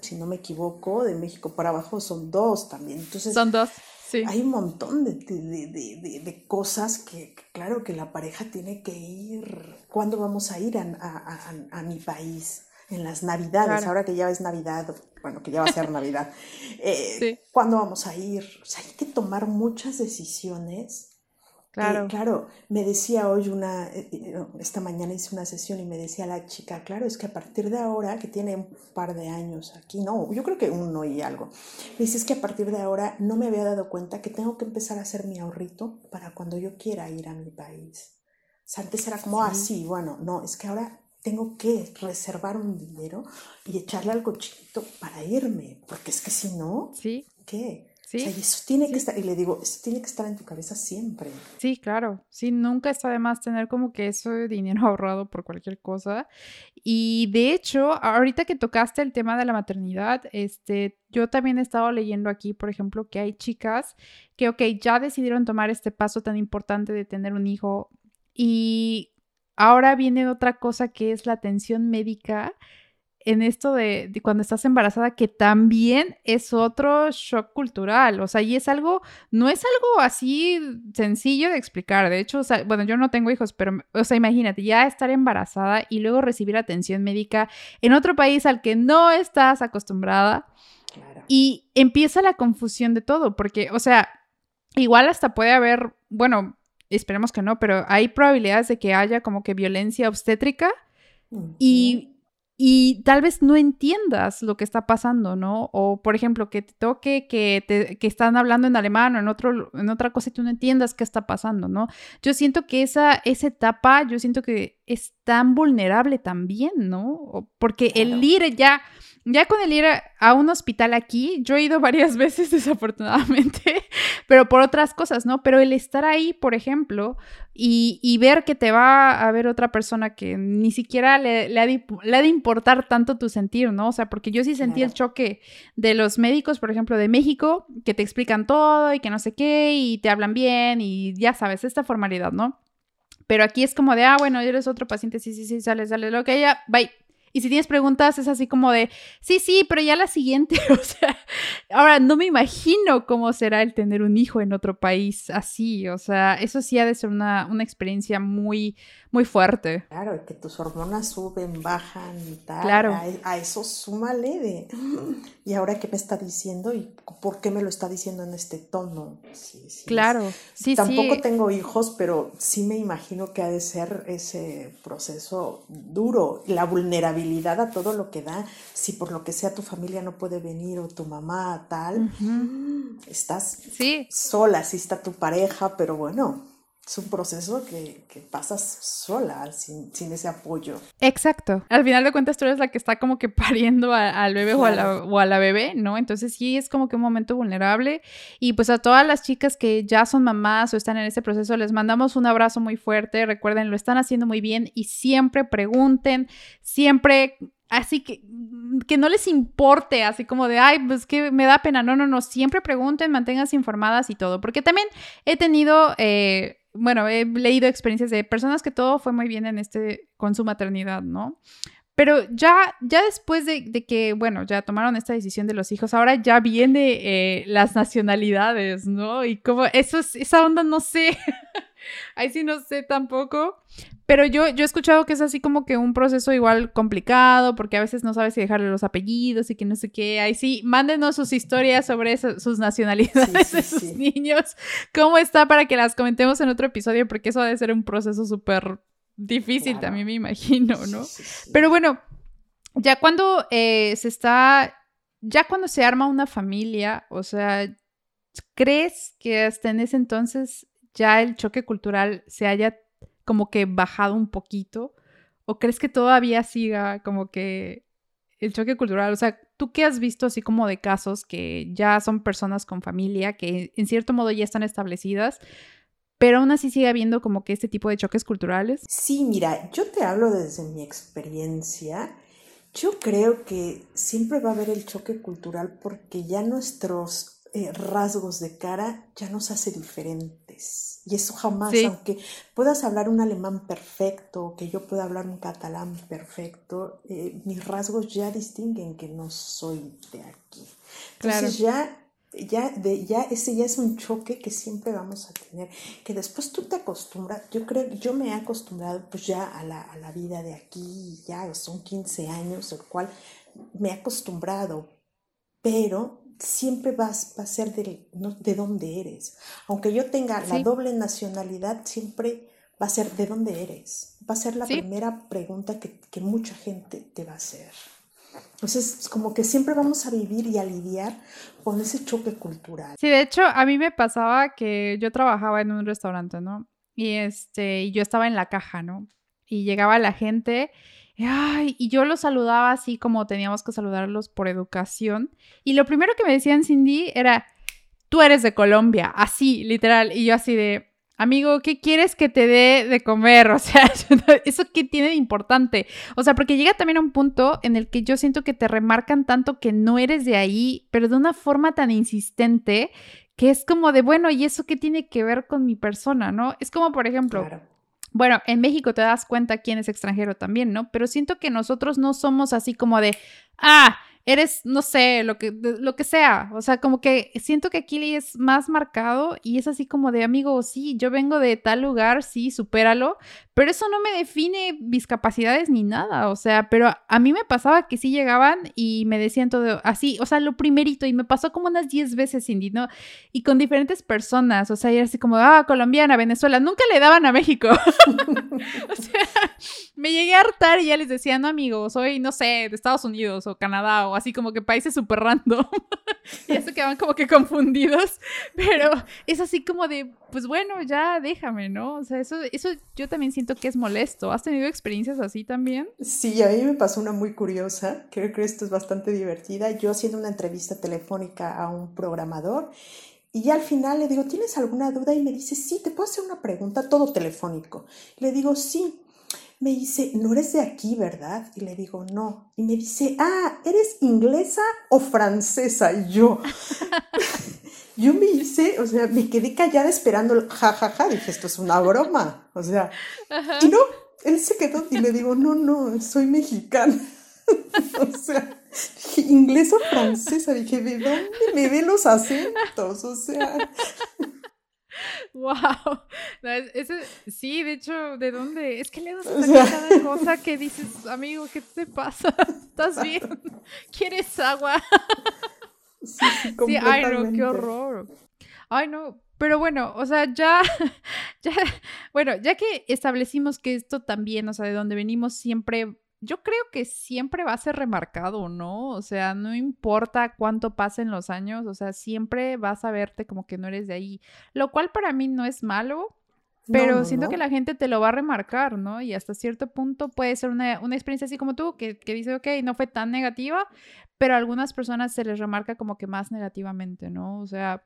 si no me equivoco, de México para abajo son dos también. Entonces, son dos. Sí. Hay un montón de, de, de, de, cosas que, claro, que la pareja tiene que ir. ¿Cuándo vamos a ir a, a, a, mi país? En las Navidades, ahora que ya es Navidad, bueno, que ya va a ser Navidad. Eh, sí. ¿Cuándo vamos a ir? O sea, hay que tomar muchas decisiones Claro. claro, me decía hoy una, eh, eh, esta mañana hice una sesión y me decía la chica, claro, es que a partir de ahora, que tiene un par de años aquí, no, yo creo que uno y algo, me dice es que a partir de ahora no me había dado cuenta que tengo que empezar a hacer mi ahorrito para cuando yo quiera ir a mi país. O sea, antes era como, así, ah, bueno, no, es que ahora tengo que reservar un dinero y echarle algo chiquito para irme, porque es que si no, ¿Sí? ¿qué? Y eso tiene que estar, y le digo, eso tiene que estar en tu cabeza siempre. Sí, claro. Sí, nunca está de más tener como que eso de dinero ahorrado por cualquier cosa. Y de hecho, ahorita que tocaste el tema de la maternidad, este, yo también he estado leyendo aquí, por ejemplo, que hay chicas que, ok, ya decidieron tomar este paso tan importante de tener un hijo y ahora viene otra cosa que es la atención médica en esto de, cuando estás embarazada, que también es otro shock cultural. O sea, y es algo, no es algo así sencillo de explicar. De hecho, bueno, yo no tengo hijos, pero, o sea, imagínate, ya estar embarazada y luego recibir atención médica en otro país al que no estás acostumbrada. Y empieza la confusión de todo, porque, o sea, igual hasta puede haber, bueno, esperemos que no, pero hay probabilidades de que haya como que violencia obstétrica. Y y tal vez no entiendas lo que está pasando, ¿no? O, por ejemplo, que te toque que, te, que están hablando en alemán o en, otro, en otra cosa y tú no entiendas qué está pasando, ¿no? Yo siento que esa, esa etapa, yo siento que es tan vulnerable también, ¿no? Porque el ir ya ya con el ir a un hospital aquí, yo he ido varias veces desafortunadamente, pero por otras cosas, ¿no? Pero el estar ahí, por ejemplo, y, ver que te va a ver otra persona que ni siquiera le, ha de, importar tanto tu sentir, ¿no? O sea, porque yo sí sentí el choque de los médicos, por ejemplo, de México, que te explican todo y que no sé qué, y te hablan bien, y ya sabes, esta formalidad, ¿no? Pero aquí es como de, ah, bueno, eres otro paciente, sí, sí, sí, sale, sale, lo que ya, bye. Y si tienes preguntas, es así como de, sí, sí, pero ya la siguiente. o sea, ahora no me imagino cómo será el tener un hijo en otro país así. O sea, eso sí ha de ser una, una experiencia muy, muy fuerte. Claro, que tus hormonas suben, bajan y tal. Claro. A, eso súmale de, ¿y ahora qué me está diciendo? ¿Y por qué me lo está diciendo en este tono? Sí, sí, claro, sí, Tampoco tengo hijos, pero sí me imagino que ha de ser ese proceso duro, la vulnerabilidad a todo lo que da. Si por lo que sea tu familia no puede venir o tu mamá tal, estás sola, sí está tu pareja, pero bueno es un proceso que, que pasas sola, sin, sin, ese apoyo. Exacto. Al final de cuentas, tú eres la que está como que pariendo al bebé o, a la, o, a la, bebé, ¿no? Entonces sí es como que un momento vulnerable. Y pues a todas las chicas que ya son mamás o están en ese proceso, les mandamos un abrazo muy fuerte. Recuerden, lo están haciendo muy bien y siempre pregunten, siempre así que que no les importe, así como de, ay, pues que me da pena. No, no, no, siempre pregunten, manténganse informadas y todo, porque también he tenido eh, bueno, he leído experiencias de personas que todo fue muy bien en este, con su maternidad, ¿no? Pero ya, ya después de, que, bueno, ya tomaron esta decisión de los hijos, ahora ya viene eh, las nacionalidades, ¿no? Y como, eso es, esa onda no sé, ahí sí no sé tampoco, pero yo, yo he escuchado que es así como que un proceso igual complicado, porque a veces no sabes si dejarle los apellidos y que no sé qué. Ahí sí, mándenos sus historias sobre sus nacionalidades de sus niños. ¿Cómo está para que las comentemos en otro episodio? Porque eso ha de ser un proceso súper difícil también, me imagino, ¿no? Pero bueno, ya cuando eh, se está, ya cuando se arma una familia, o sea, ¿crees que hasta en ese entonces ya el choque cultural se haya como que bajado un poquito? ¿O crees que todavía siga como que el choque cultural? O sea, ¿tú qué has visto así como de casos que ya son personas con familia, que en cierto modo ya están establecidas, pero aún así sigue habiendo como que este tipo de choques culturales? Sí, mira, yo te hablo desde mi experiencia. Yo creo que siempre va a haber el choque cultural porque ya nuestros eh, rasgos de cara ya nos hace Y eso jamás, aunque puedas hablar un alemán perfecto, que yo pueda hablar un catalán perfecto, eh, mis rasgos ya distinguen que no soy de aquí. Entonces ya ya, de, ya ese ya es un choque que siempre vamos a tener, que después tú te acostumbras, yo creo, yo me he acostumbrado pues ya a la, a la vida de aquí, ya son 15 años, el cual me he acostumbrado, pero siempre vas, va a ser de, de dónde eres. Aunque yo tenga la doble nacionalidad, siempre va a ser de dónde eres. Va a ser la primera pregunta que, que, mucha gente te va a hacer. Entonces, como que siempre vamos a vivir y a lidiar con ese choque cultural. Sí, de hecho, a mí me pasaba que yo trabajaba en un restaurante, ¿no? Y este, y yo estaba en la caja, ¿no? Y llegaba la gente Y yo los saludaba así como teníamos que saludarlos por educación. Y lo primero que me decían Cindy era, tú eres de Colombia, así, literal. Y yo así de, amigo, ¿qué quieres que te dé de comer? O sea, ¿eso qué tiene de importante? O sea, porque llega también a un punto en el que yo siento que te remarcan tanto que no eres de ahí, pero de una forma tan insistente que es como de, bueno, ¿y eso qué tiene que ver con mi persona, no? Es como, por ejemplo... Bueno, en México te das cuenta quién es extranjero también, ¿no? Pero siento que nosotros no somos así como de, ah, eres, no sé, lo que, lo que sea. O sea, como que siento que aquí es más marcado y es así como de, amigo, sí, yo vengo de tal lugar, sí, supéralo, pero eso no me define mis capacidades ni nada. O sea, pero a mí me pasaba que sí llegaban y me decían todo así, o sea, lo primerito, y me pasó como unas 10 veces, Cindy, ¿no? Y con diferentes personas, o sea, y era así como, ah, colombiana, Venezuela, nunca le daban a México. o sea, me llegué a hartar y ya les decía, no, amigo, soy, no sé, de Estados Unidos o Canadá o así como que países súper random. y eso quedaban como que confundidos. Pero es así como de, pues bueno, ya déjame, ¿no? O sea, eso, eso yo también siento que es molesto. ¿Has tenido experiencias así también? Sí, a mí me pasó una muy curiosa. Creo que esto es bastante divertida. Yo haciendo una entrevista telefónica a un programador. Y ya al final le digo, ¿tienes alguna duda? Y me dice, sí, te puedo hacer una pregunta, todo telefónico. Le digo, sí me dice, no eres de aquí, ¿verdad? Y le digo, no. Y me dice, ah, ¿eres inglesa o francesa? Y yo, yo me hice, o sea, me quedé callada esperando, jajaja, ja, ja. dije, esto es una broma, o sea, y no, él se quedó y le digo, no, no, soy mexicana. o sea, dije, inglesa o francesa, dije, ¿de dónde me ven los acentos? O sea... Wow. sí, de hecho, ¿de dónde? Es que le das cada cosa que dices, amigo, ¿qué te pasa? ¿Estás bien? ¿Quieres agua? Sí, sí, ay no, qué horror. Ay no, pero bueno, o sea, ya, ya, bueno, ya que establecimos que esto también, o sea, de donde venimos siempre yo creo que siempre va a ser remarcado, ¿no? O sea, no importa cuánto pasen los años, o sea, siempre vas a verte como que no eres de ahí, lo cual para mí no es malo, pero siento que la gente te lo va a remarcar, ¿no? Y hasta cierto punto puede ser una, experiencia así como tú, que, que dice, ok, no fue tan negativa, pero a algunas personas se les remarca como que más negativamente, ¿no? O sea,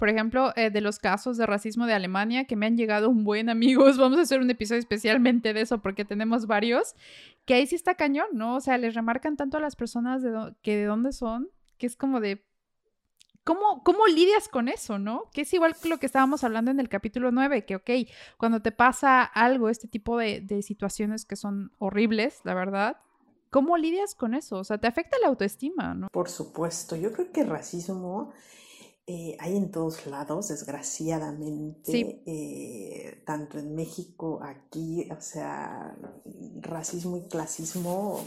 por ejemplo, eh, de los casos de racismo de Alemania que me han llegado un buen amigos, vamos a hacer un episodio especialmente de eso porque tenemos varios, que ahí sí está cañón, ¿no? O sea, les remarcan tanto a las personas de que de dónde son, que es como de, ¿cómo, ¿cómo lidias con eso, no? Que es igual que lo que estábamos hablando en el capítulo 9, que, ok, cuando te pasa algo, este tipo de, de situaciones que son horribles, la verdad, ¿cómo lidias con eso? O sea, te afecta la autoestima, ¿no? Por supuesto, yo creo que el racismo eh, hay en todos lados, desgraciadamente. Eh, tanto en México, aquí, o sea, racismo y clasismo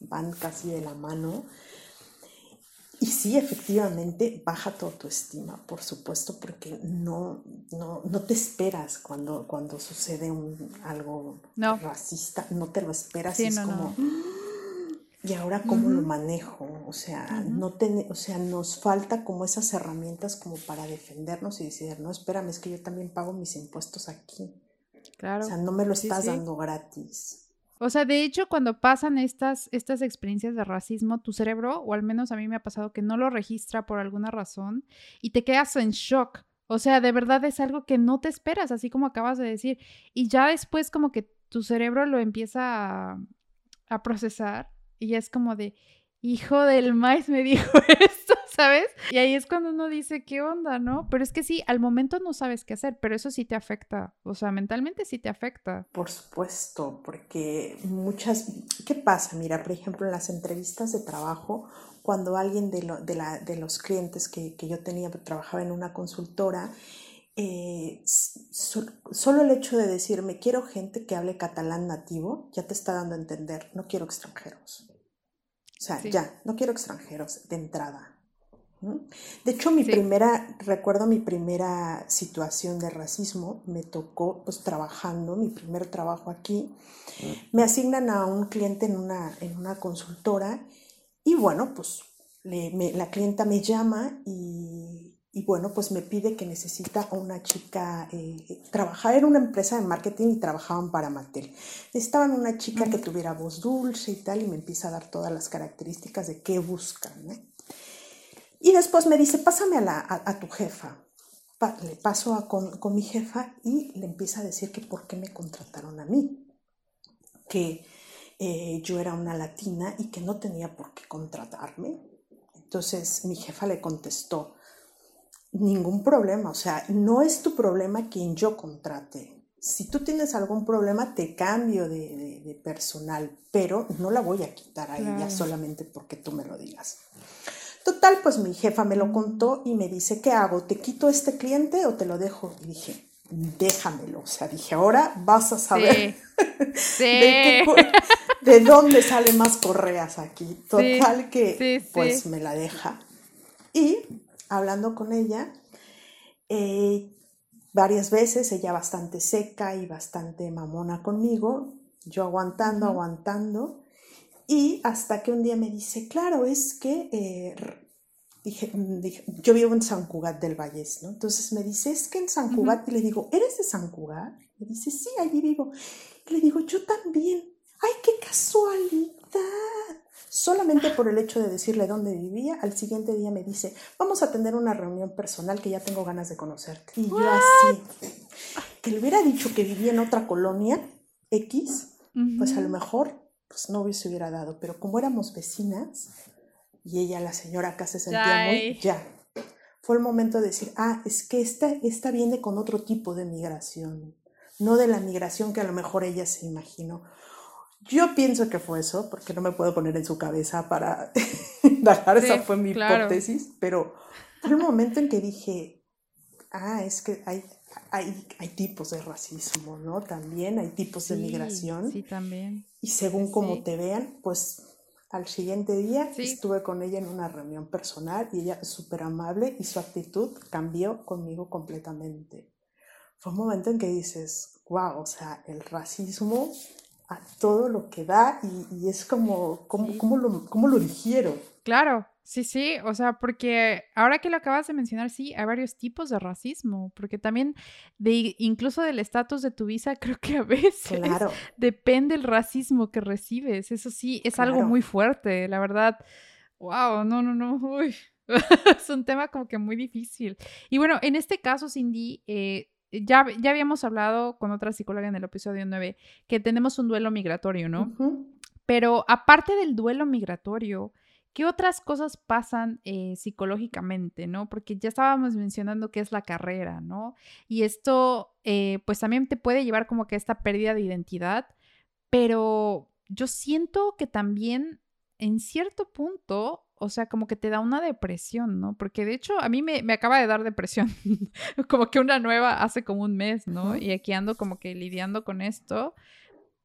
van casi de la mano. Y sí, efectivamente, baja tu autoestima, por supuesto, porque no, no, no te esperas cuando, cuando sucede un, algo racista, no te lo esperas, es como, ¿y ahora cómo lo manejo? O sea, no o sea, nos falta como esas herramientas como para defendernos y decir, no, espérame, es que yo también pago mis impuestos aquí. Claro. O sea, no me lo estás dando gratis. O sea, de hecho, cuando pasan estas, estas experiencias de racismo, tu cerebro, o al menos a mí me ha pasado que no lo registra por alguna razón y te quedas en shock. O sea, de verdad es algo que no te esperas, así como acabas de decir. Y ya después como que tu cerebro lo empieza a, a procesar y es como de, hijo del maíz me dijo esto, ¿sabes? Y ahí es cuando uno dice, ¿qué onda, no? Pero es que sí, al momento no sabes qué hacer, pero eso sí te afecta, o sea, mentalmente sí te afecta. Por supuesto, porque muchas, ¿qué pasa? Mira, por ejemplo, en las entrevistas de trabajo, cuando alguien de, de, la, de los clientes que, que, yo tenía, trabajaba en una consultora, eh, solo el hecho de decirme, quiero gente que hable catalán nativo, ya te está dando a entender, no quiero extranjeros. O sea, ya, no quiero extranjeros de entrada. De hecho, mi primera, recuerdo mi primera situación de racismo, me tocó pues trabajando, mi primer trabajo aquí, me asignan a un cliente en una, en una consultora y bueno, pues la clienta me llama y y bueno, pues me pide que necesita a una chica, eh, trabajar en una empresa de marketing y trabajaban para Mattel. Necesitaban una chica que tuviera voz dulce y tal, y me empieza a dar todas las características de qué buscan. Y después me dice, pásame a, la, a, tu jefa. le paso a, con, con, mi jefa y le empieza a decir que por qué me contrataron a mí. Que eh, yo era una latina y que no tenía por qué contratarme. Entonces mi jefa le contestó, ningún problema, o sea, no es tu problema quien yo contrate. Si tú tienes algún problema, te cambio de, personal, pero no la voy a quitar a ella solamente porque tú me lo digas. Total, pues mi jefa me lo contó y me dice, ¿qué hago? ¿Te quito este cliente o te lo dejo? Y dije, déjamelo. O sea, dije, ahora vas a saber De, dónde salen más correas aquí. Total que pues me la deja. Y hablando con ella eh, varias veces, ella bastante seca y bastante mamona conmigo, yo aguantando, aguantando, y hasta que un día me dice, claro, es que eh, dije, yo vivo en San Cugat del Valles, ¿no? Entonces me dice, es que en San Cugat, y le digo, ¿eres de San Cugat? Me dice, sí, allí vivo. Y le digo, yo también. ¡Ay, qué casualidad! Solamente por el hecho de decirle dónde vivía, al siguiente día me dice, vamos a tener una reunión personal que ya tengo ganas de conocerte. Y yo así, que le hubiera dicho que vivía en otra colonia X, pues a lo mejor pues no hubiese hubiera dado, pero como éramos vecinas y ella, la señora acá se sentía muy, ya. Fue el momento de decir, ah, es que esta, esta viene con otro tipo de migración, no de la migración que a lo mejor ella se imaginó. Yo pienso que fue eso, porque no me puedo poner en su cabeza para dar esa fue mi hipótesis, pero fue un momento en que dije, ah, es que hay, hay, hay tipos de racismo, ¿no? También hay tipos de migración. Sí, también. Y según como te vean, pues al siguiente día estuve con ella en una reunión personal y ella súper amable y su actitud cambió conmigo completamente. Fue un momento en que dices, wow, o sea, el racismo a todo lo que da y, es como, ¿cómo, lo, cómo lo digiero? Claro, sí, sí, o sea, porque ahora que lo acabas de mencionar, sí, hay varios tipos de racismo, porque también de incluso del estatus de tu visa, creo que a veces depende el racismo que recibes, eso sí, es algo muy fuerte, la verdad, wow, no, no, no, uy. es un tema como que muy difícil. Y bueno, en este caso, Cindy, eh, ya, ya habíamos hablado con otra psicóloga en el episodio 9 que tenemos un duelo migratorio, ¿no? Pero aparte del duelo migratorio, ¿qué otras cosas pasan eh, psicológicamente, ¿no? Porque ya estábamos mencionando que es la carrera, ¿no? Y esto, eh, pues también te puede llevar como que a esta pérdida de identidad, pero yo siento que también en cierto punto o sea, como que te da una depresión, ¿no? Porque de hecho a mí me, acaba de dar depresión, como que una nueva hace como un mes, ¿no? Y aquí ando como que lidiando con esto,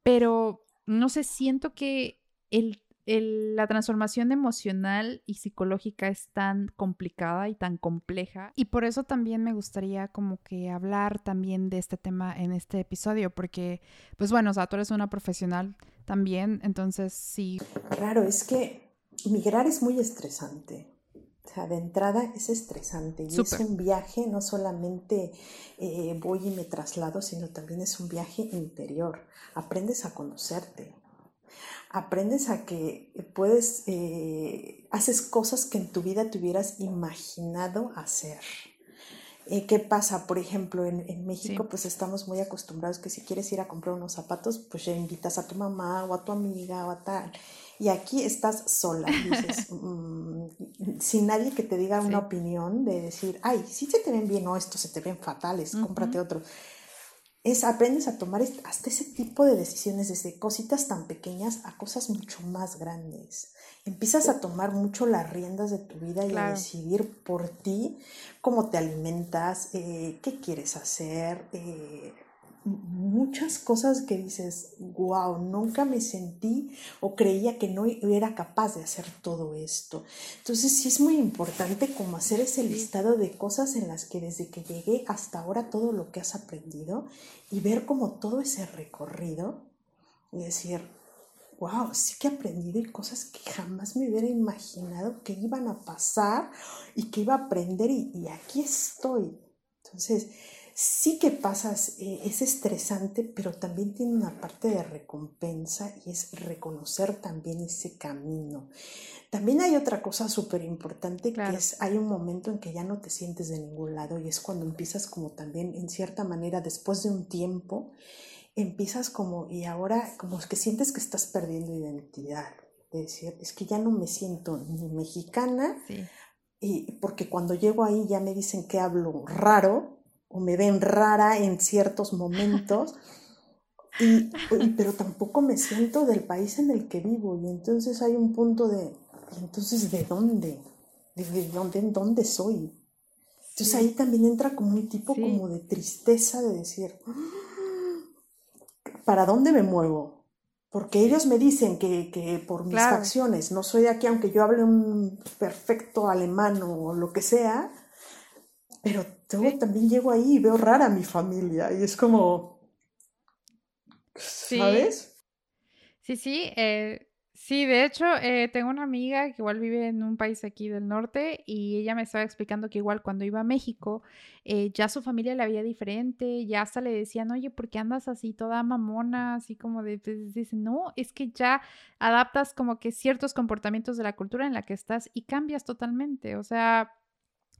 pero no sé, siento que el la transformación emocional y psicológica es tan complicada y tan compleja y por eso también me gustaría como que hablar también de este tema en este episodio porque pues bueno, o sea, tú eres una profesional también, entonces sí. Claro, es que migrar es muy estresante. O sea, de entrada es estresante y es un viaje, no solamente eh, voy y me traslado, sino también es un viaje interior. Aprendes a conocerte, aprendes a que puedes, eh, haces cosas que en tu vida te hubieras imaginado hacer. Eh, ¿Qué pasa? Por ejemplo, en, México pues estamos muy acostumbrados que si quieres ir a comprar unos zapatos, pues ya invitas a tu mamá o a tu amiga o a tal. Y aquí estás sola, dices, mm, sin nadie que te diga una opinión de decir, ay, si se te ven bien o esto se te ven fatales, cómprate otro es aprendes a tomar hasta ese tipo de decisiones, desde cositas tan pequeñas a cosas mucho más grandes. Empiezas a tomar mucho las riendas de tu vida y a decidir por ti cómo te alimentas, eh, qué quieres hacer, eh, muchas cosas que dices, wow, nunca me sentí o creía que no era capaz de hacer todo esto. Entonces sí es muy importante como hacer ese listado de cosas en las que desde que llegué hasta ahora todo lo que has aprendido y ver como todo ese recorrido y decir, wow, sí que he aprendido y cosas que jamás me hubiera imaginado que iban a pasar y que iba a aprender y, y aquí estoy. Entonces, sí que pasas, eh, es estresante, pero también tiene una parte de recompensa y es reconocer también ese camino. También hay otra cosa súper importante que es, hay un momento en que ya no te sientes de ningún lado y es cuando empiezas como también, en cierta manera, después de un tiempo, empiezas como, y ahora como que sientes que estás perdiendo identidad. Es decir, es que ya no me siento ni mexicana, y porque cuando llego ahí ya me dicen que hablo raro, o me ven rara en ciertos momentos, y, pero tampoco me siento del país en el que vivo y entonces hay un punto de, entonces, ¿de dónde? ¿De, dónde, dónde soy? Entonces ahí también entra como un tipo como de tristeza de decir, ¿para dónde me muevo? Porque ellos me dicen que, que por mis facciones no soy de aquí, aunque yo hable un perfecto alemán o lo que sea, pero también llego ahí y veo rara a mi familia y es como, ¿sabes? Sí, sí, eh, sí, de hecho, eh, tengo una amiga que igual vive en un país aquí del norte y ella me estaba explicando que igual cuando iba a México, eh, ya su familia la veía diferente, ya hasta le decían, oye, ¿por qué andas así toda mamona? Así como de, pues, dice, no, es que ya adaptas como que ciertos comportamientos de la cultura en la que estás y cambias totalmente, o sea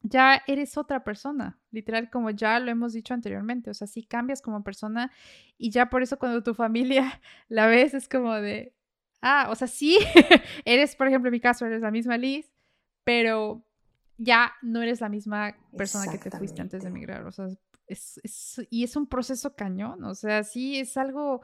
ya eres otra persona, literal como ya lo hemos dicho anteriormente, o sea, si cambias como persona y ya por eso cuando tu familia la ves es como de, ah, o sea, sí, eres, por ejemplo, en mi caso, eres la misma Liz, pero ya no eres la misma persona que te fuiste antes de emigrar, o sea, es, y es un proceso cañón, o sea, sí, es algo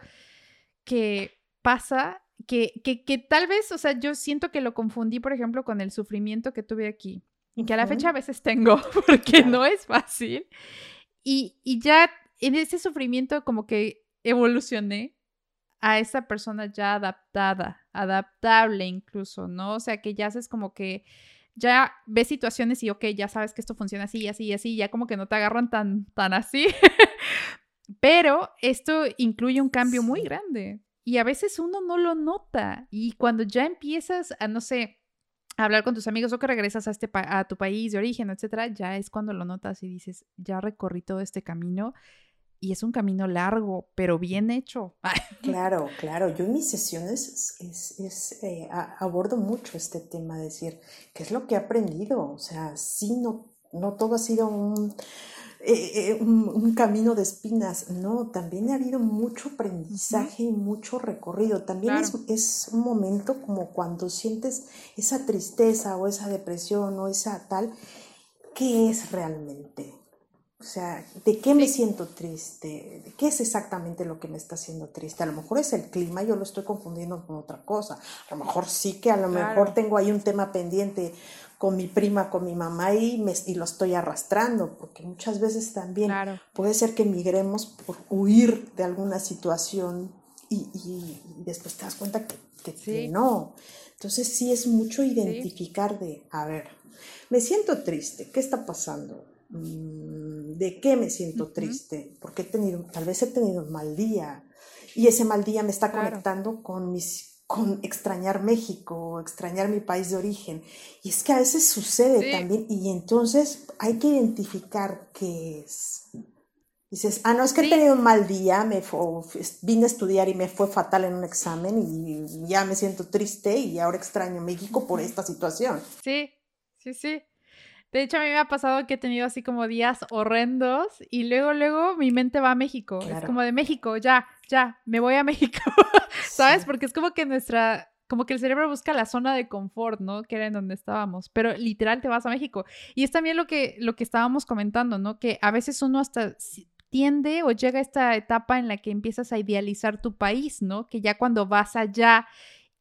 que pasa que, que, que tal vez, o sea, yo siento que lo confundí, por ejemplo, con el sufrimiento que tuve aquí y que a la fecha a veces tengo, porque no es fácil. Y, y ya en ese sufrimiento como que evolucioné a esa persona ya adaptada, adaptable incluso, ¿no? O sea, que ya haces como que ya ves situaciones y, ok, ya sabes que esto funciona así, así, así, ya como que no te agarran tan, tan así. Pero esto incluye un cambio muy grande y a veces uno no lo nota y cuando ya empiezas a, no sé, hablar con tus amigos o que regresas a, este a tu país de origen, etcétera, ya es cuando lo notas y dices, ya recorrí todo este camino y es un camino largo, pero bien hecho. Claro, claro. Yo en mis sesiones es, eh, abordo mucho este tema, de decir, ¿qué es lo que he aprendido? O sea, sí, no, no todo ha sido un eh, eh, un, camino de espinas, no, también ha habido mucho aprendizaje y mucho recorrido. También es, es, un momento como cuando sientes esa tristeza o esa depresión o esa tal, ¿qué es realmente? O sea, ¿de qué me siento triste? ¿De qué es exactamente lo que me está haciendo triste? A lo mejor es el clima, yo lo estoy confundiendo con otra cosa. A lo mejor sí que a lo mejor tengo ahí un tema pendiente con mi prima, con mi mamá y, me, y lo estoy arrastrando, porque muchas veces también puede ser que migremos por huir de alguna situación y, y, después te das cuenta que, que, no. Entonces sí es mucho identificar de, a ver, me siento triste, ¿qué está pasando? Mm, ¿De qué me siento triste? Porque he tenido, tal vez he tenido un mal día y ese mal día me está conectando con mis con extrañar México, extrañar mi país de origen. Y es que a veces sucede también y entonces hay que identificar qué es. Dices, ah, no, es que he tenido un mal día, me vine a estudiar y me fue fatal en un examen y ya me siento triste y ahora extraño México por esta situación. Sí, sí, sí. De hecho, a mí me ha pasado que he tenido así como días horrendos y luego, luego mi mente va a México. Es como de México, ya, ya, me voy a México. ¿Sabes? Porque es como que nuestra, como que el cerebro busca la zona de confort, ¿no? Que era en donde estábamos, pero literal te vas a México. Y es también lo que, lo que estábamos comentando, ¿no? Que a veces uno hasta tiende o llega a esta etapa en la que empiezas a idealizar tu país, ¿no? Que ya cuando vas allá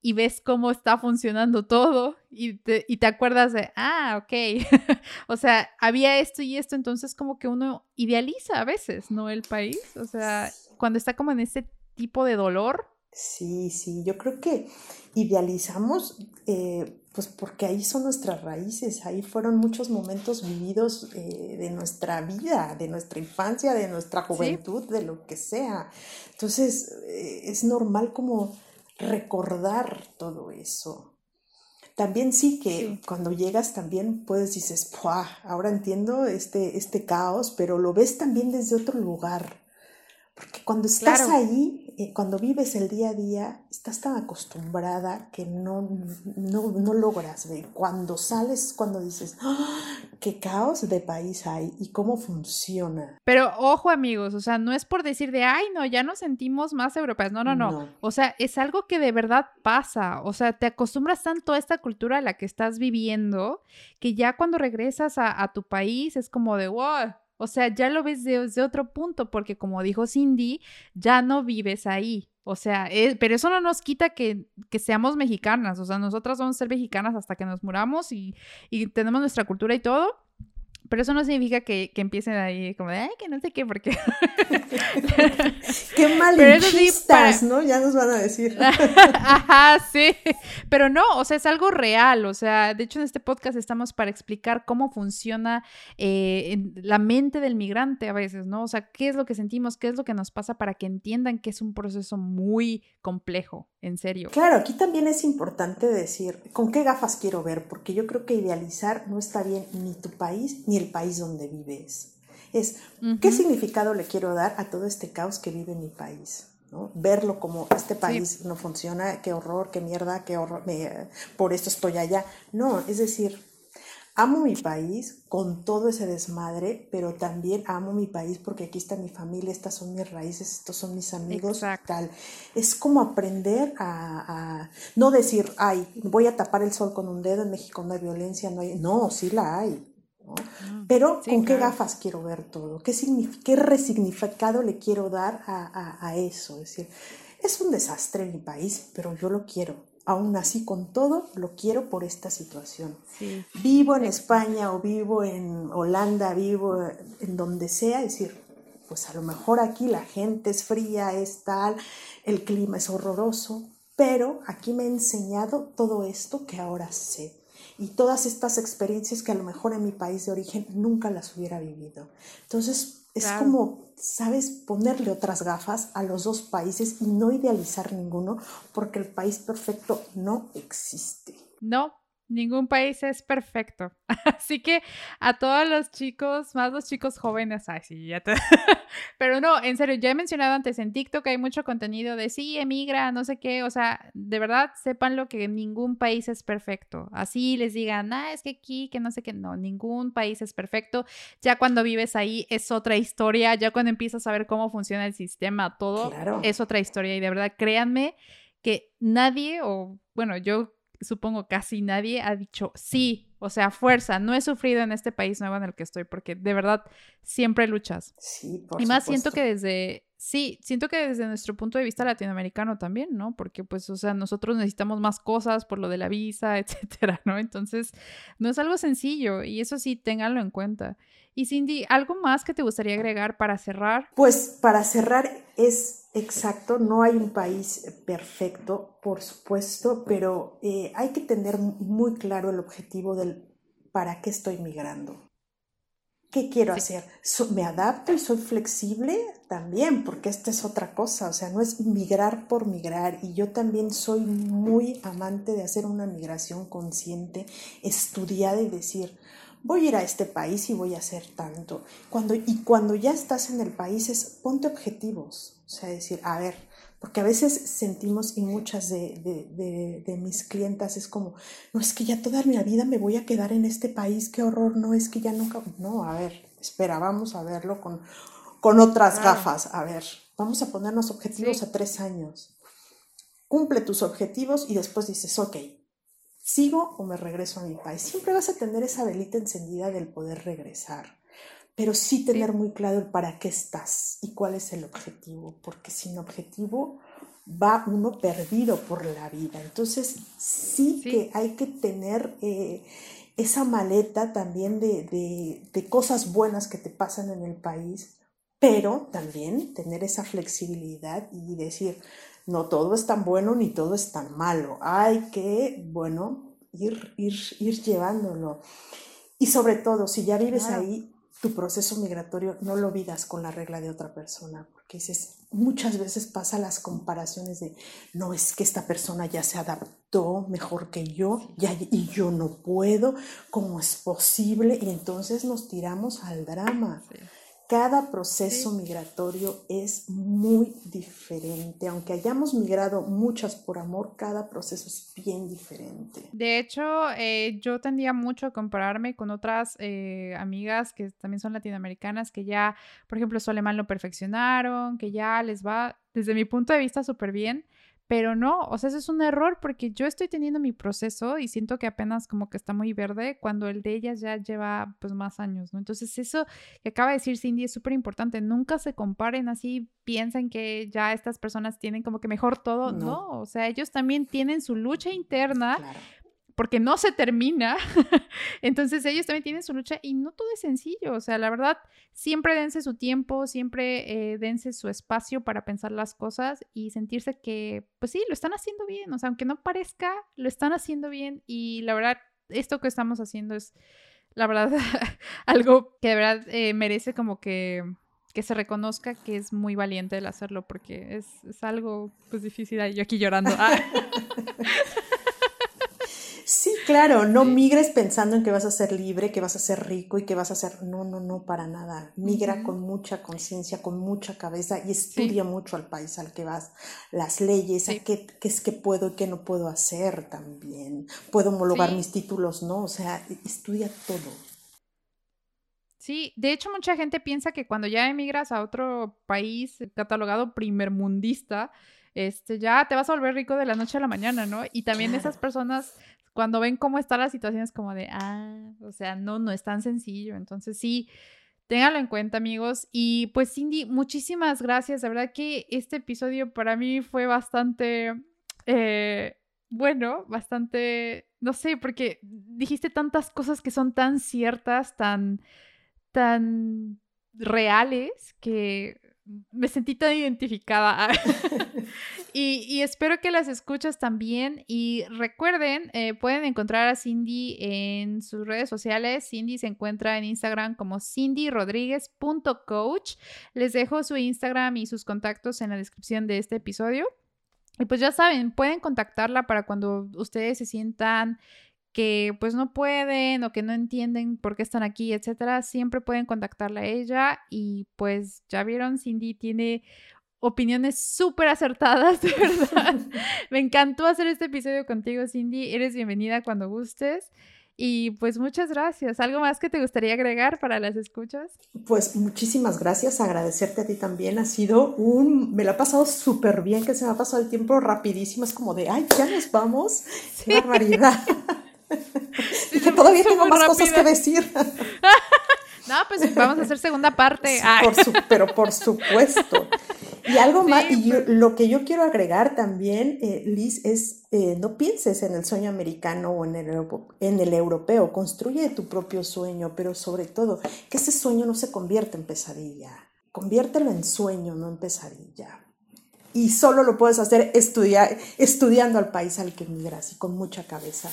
y ves cómo está funcionando todo y te, y te acuerdas de, ah, ok, o sea, había esto y esto, entonces como que uno idealiza a veces, ¿no? El país, o sea, cuando está como en ese tipo de dolor. Sí, sí, yo creo que idealizamos, eh, pues porque ahí son nuestras raíces, ahí fueron muchos momentos vividos eh, de nuestra vida, de nuestra infancia, de nuestra juventud, de lo que sea. Entonces, eh, es normal como recordar todo eso. También sí que cuando llegas también puedes dices, ahora entiendo este, este caos, pero lo ves también desde otro lugar. Porque cuando estás ahí, eh, cuando vives el día a día, estás tan acostumbrada que no, no, no logras ver. Cuando sales, cuando dices, ¡Ah! qué caos de país hay y cómo funciona. Pero ojo amigos, o sea, no es por decir de, ay, no, ya nos sentimos más europeos. No, no, no, O sea, es algo que de verdad pasa. O sea, te acostumbras tanto a esta cultura a la que estás viviendo que ya cuando regresas a, a tu país es como de, wow o sea, ya lo ves desde otro punto, porque como dijo Cindy, ya no vives ahí. O sea, eh, pero eso no nos quita que, que, seamos mexicanas. O sea, nosotras vamos a ser mexicanas hasta que nos muramos y, y tenemos nuestra cultura y todo. Pero eso no significa que, que empiecen ahí como de, ay, que no sé qué, porque... qué malinchistas, ¿no? Ya nos van a decir. Ajá, sí. Pero no, o sea, es algo real. O sea, de hecho en este podcast estamos para explicar cómo funciona eh, la mente del migrante a veces, ¿no? O sea, qué es lo que sentimos, qué es lo que nos pasa para que entiendan que es un proceso muy complejo, en serio. Claro, aquí también es importante decir, ¿con qué gafas quiero ver? Porque yo creo que idealizar no está bien ni tu país ni el país donde vives. Es, ¿qué significado le quiero dar a todo este caos que vive mi país? ¿no? Verlo como este país no funciona, qué horror, qué mierda, qué horror, por esto estoy allá. No, es decir, amo mi país con todo ese desmadre, pero también amo mi país porque aquí está mi familia, estas son mis raíces, estos son mis amigos, tal. Es como aprender a, a, no decir, ay, voy a tapar el sol con un dedo, en México no hay violencia, no hay, no, sí la hay. Mm, Pero ¿con qué gafas quiero ver todo? ¿Qué, ¿Qué resignificado le quiero dar a, eso? Es decir, es un desastre mi país, pero yo lo quiero. Aún así, con todo, lo quiero por esta situación. Vivo en España o vivo en Holanda, vivo en donde sea, es decir, pues a lo mejor aquí la gente es fría, es tal, el clima es horroroso, pero aquí me ha enseñado todo esto que ahora sé y todas estas experiencias que a lo mejor en mi país de origen nunca las hubiera vivido. Entonces, es como, ¿sabes? Ponerle otras gafas a los dos países y no idealizar ninguno, porque el país perfecto no existe. No, Ningún país es perfecto. Así que a todos los chicos, más los chicos jóvenes, ay, sí, ya te... Pero no, en serio, ya he mencionado antes en TikTok hay mucho contenido de sí, emigra, no sé qué. O sea, de verdad, sepan lo que ningún país es perfecto. Así les digan, ah, es que aquí, que no sé qué. No, ningún país es perfecto. Ya cuando vives ahí es otra historia. Ya cuando empiezas a ver cómo funciona el sistema, todo es otra historia. Y de verdad, créanme que nadie, o bueno, yo supongo casi nadie ha dicho sí, o sea, fuerza, no he sufrido en este país nuevo en el que estoy, porque de verdad siempre luchas. Sí, por Y más siento que desde, sí, siento que desde nuestro punto de vista latinoamericano también, ¿no? Porque pues, o sea, nosotros necesitamos más cosas por lo de la visa, etcétera, ¿no? Entonces, no es algo sencillo y eso sí, ténganlo en cuenta. Y Cindy, ¿algo más que te gustaría agregar para cerrar? Pues para cerrar es exacto, no hay un país perfecto, por supuesto, pero eh, hay que tener muy claro el objetivo del para qué estoy migrando. ¿Qué quiero hacer? ¿Me adapto y soy flexible? También, porque esta es otra cosa, o sea, no es migrar por migrar y yo también soy muy amante de hacer una migración consciente, estudiada y decir, voy a ir a este país y voy a hacer tanto. Cuando, y cuando ya estás en el país es ponte objetivos, o sea, decir, a ver, porque a veces sentimos y muchas de, de, de, mis clientas es como, no es que ya toda mi vida me voy a quedar en este país, qué horror, no es que ya nunca, no, a ver, espera, vamos a verlo con, con otras gafas, a ver, vamos a ponernos objetivos a tres años. Cumple tus objetivos y después dices, ok, ¿Sigo o me regreso a mi país? Siempre vas a tener esa velita encendida del poder regresar, pero sí tener muy claro el para qué estás y cuál es el objetivo, porque sin objetivo va uno perdido por la vida. Entonces sí, que hay que tener eh, esa maleta también de, de cosas buenas que te pasan en el país, pero también tener esa flexibilidad y decir, no todo es tan bueno ni todo es tan malo. Hay que, bueno, ir, ir, ir llevándolo. Y sobre todo, si ya vives ahí, tu proceso migratorio no lo vidas con la regla de otra persona, porque dices, muchas veces pasa las comparaciones de, no es que esta persona ya se adaptó mejor que yo ya, y yo no puedo, ¿cómo es posible? Y entonces nos tiramos al drama. Cada proceso migratorio es muy diferente. Aunque hayamos migrado muchas por amor, cada proceso es bien diferente. De hecho, eh, yo tendía mucho a compararme con otras eh, amigas que también son latinoamericanas, que ya, por ejemplo, su alemán lo perfeccionaron, que ya les va, desde mi punto de vista, súper bien. Pero no, o sea, eso es un error porque yo estoy teniendo mi proceso y siento que apenas como que está muy verde cuando el de ellas ya lleva pues más años, ¿no? Entonces eso que acaba de decir Cindy es súper importante, nunca se comparen así, piensen que ya estas personas tienen como que mejor todo, no, o sea, ellos también tienen su lucha interna porque no se termina. Entonces ellos también tienen su lucha y no todo es sencillo. O sea, la verdad, siempre dense su tiempo, siempre eh, dense su espacio para pensar las cosas y sentirse que, pues sí, lo están haciendo bien. O sea, aunque no parezca, lo están haciendo bien y la verdad, esto que estamos haciendo es, la verdad, algo que de verdad eh, merece como que que se reconozca que es muy valiente el hacerlo porque es, es algo pues difícil. Yo aquí llorando. Ah. Sí, claro, no migres pensando en que vas a ser libre, que vas a ser rico y que vas a ser... No, no, no, para nada. Migra con mucha conciencia, con mucha cabeza y estudia mucho al país al que vas, las leyes, qué, es que puedo y qué no puedo hacer también. Puedo homologar mis títulos, ¿no? O sea, e, estudia todo. Sí, de hecho mucha gente piensa que cuando ya emigras a otro país catalogado primermundista, este, ya te vas a volver rico de la noche a la mañana, ¿no? Y también esas personas cuando ven cómo está la situación es como de, ah, o sea, no, no es tan sencillo. Entonces sí, ténganlo en cuenta, amigos. Y pues Cindy, muchísimas gracias. La verdad que este episodio para mí fue bastante, eh, bueno, bastante, no sé, porque dijiste tantas cosas que son tan ciertas, tan, tan reales, que me sentí tan identificada. y, espero que las escuchas también. Y recuerden, eh, pueden encontrar a Cindy en sus redes sociales. Cindy se encuentra en Instagram como cindyrodríguez.coach. Les dejo su Instagram y sus contactos en la descripción de este episodio. Y pues ya saben, pueden contactarla para cuando ustedes se sientan que pues no pueden o que no entienden por qué están aquí, etcétera, siempre pueden contactarla a ella y pues ya vieron, Cindy tiene opiniones súper acertadas, de verdad. Me encantó hacer este episodio contigo, Cindy. Eres bienvenida cuando gustes. Y pues muchas gracias. ¿Algo más que te gustaría agregar para las escuchas? Pues muchísimas gracias, agradecerte a ti también. Ha sido un, me la ha pasado súper bien, que se me ha pasado el tiempo rapidísimo. Es como de, ay, ya nos vamos. Qué barbaridad. y que todavía tengo más cosas que decir. No, pues vamos a hacer segunda parte. pero por supuesto. Y algo más, y lo que yo quiero agregar también, eh, Liz, es eh, no pienses en el sueño americano o en el, en el europeo, construye tu propio sueño, pero sobre todo, que ese sueño no se convierta en pesadilla. Conviértelo en sueño, no en pesadilla. Y solo lo puedes hacer estudiar, estudiando al país al que migras y con mucha cabeza.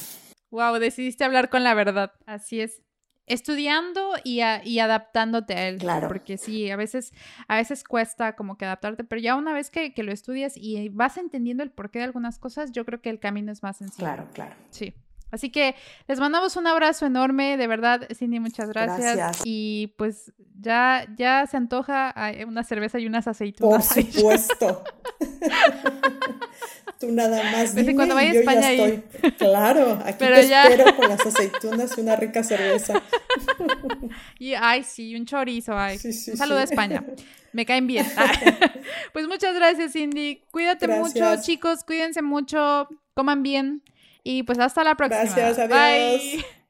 Wow, decidiste hablar con la verdad. Así es estudiando y, adaptándote a él. Claro. Porque sí, a veces, a veces cuesta como que adaptarte, pero ya una vez que, lo estudias y vas entendiendo el porqué de algunas cosas, yo creo que el camino es más sencillo. Claro, claro. Sí. Así que les mandamos un abrazo enorme, de verdad, Cindy, muchas gracias. Y pues ya, ya se antoja una cerveza y unas aceitunas. Por supuesto. Tú nada más dime cuando vaya a España ya estoy. Claro, aquí te espero con las aceitunas y una rica cerveza. Y ay, sí, un chorizo, ay. un saludo a España. Me caen bien. pues muchas gracias, Cindy. Cuídate mucho, chicos, cuídense mucho, coman bien y pues hasta la próxima. Gracias, adiós. Bye.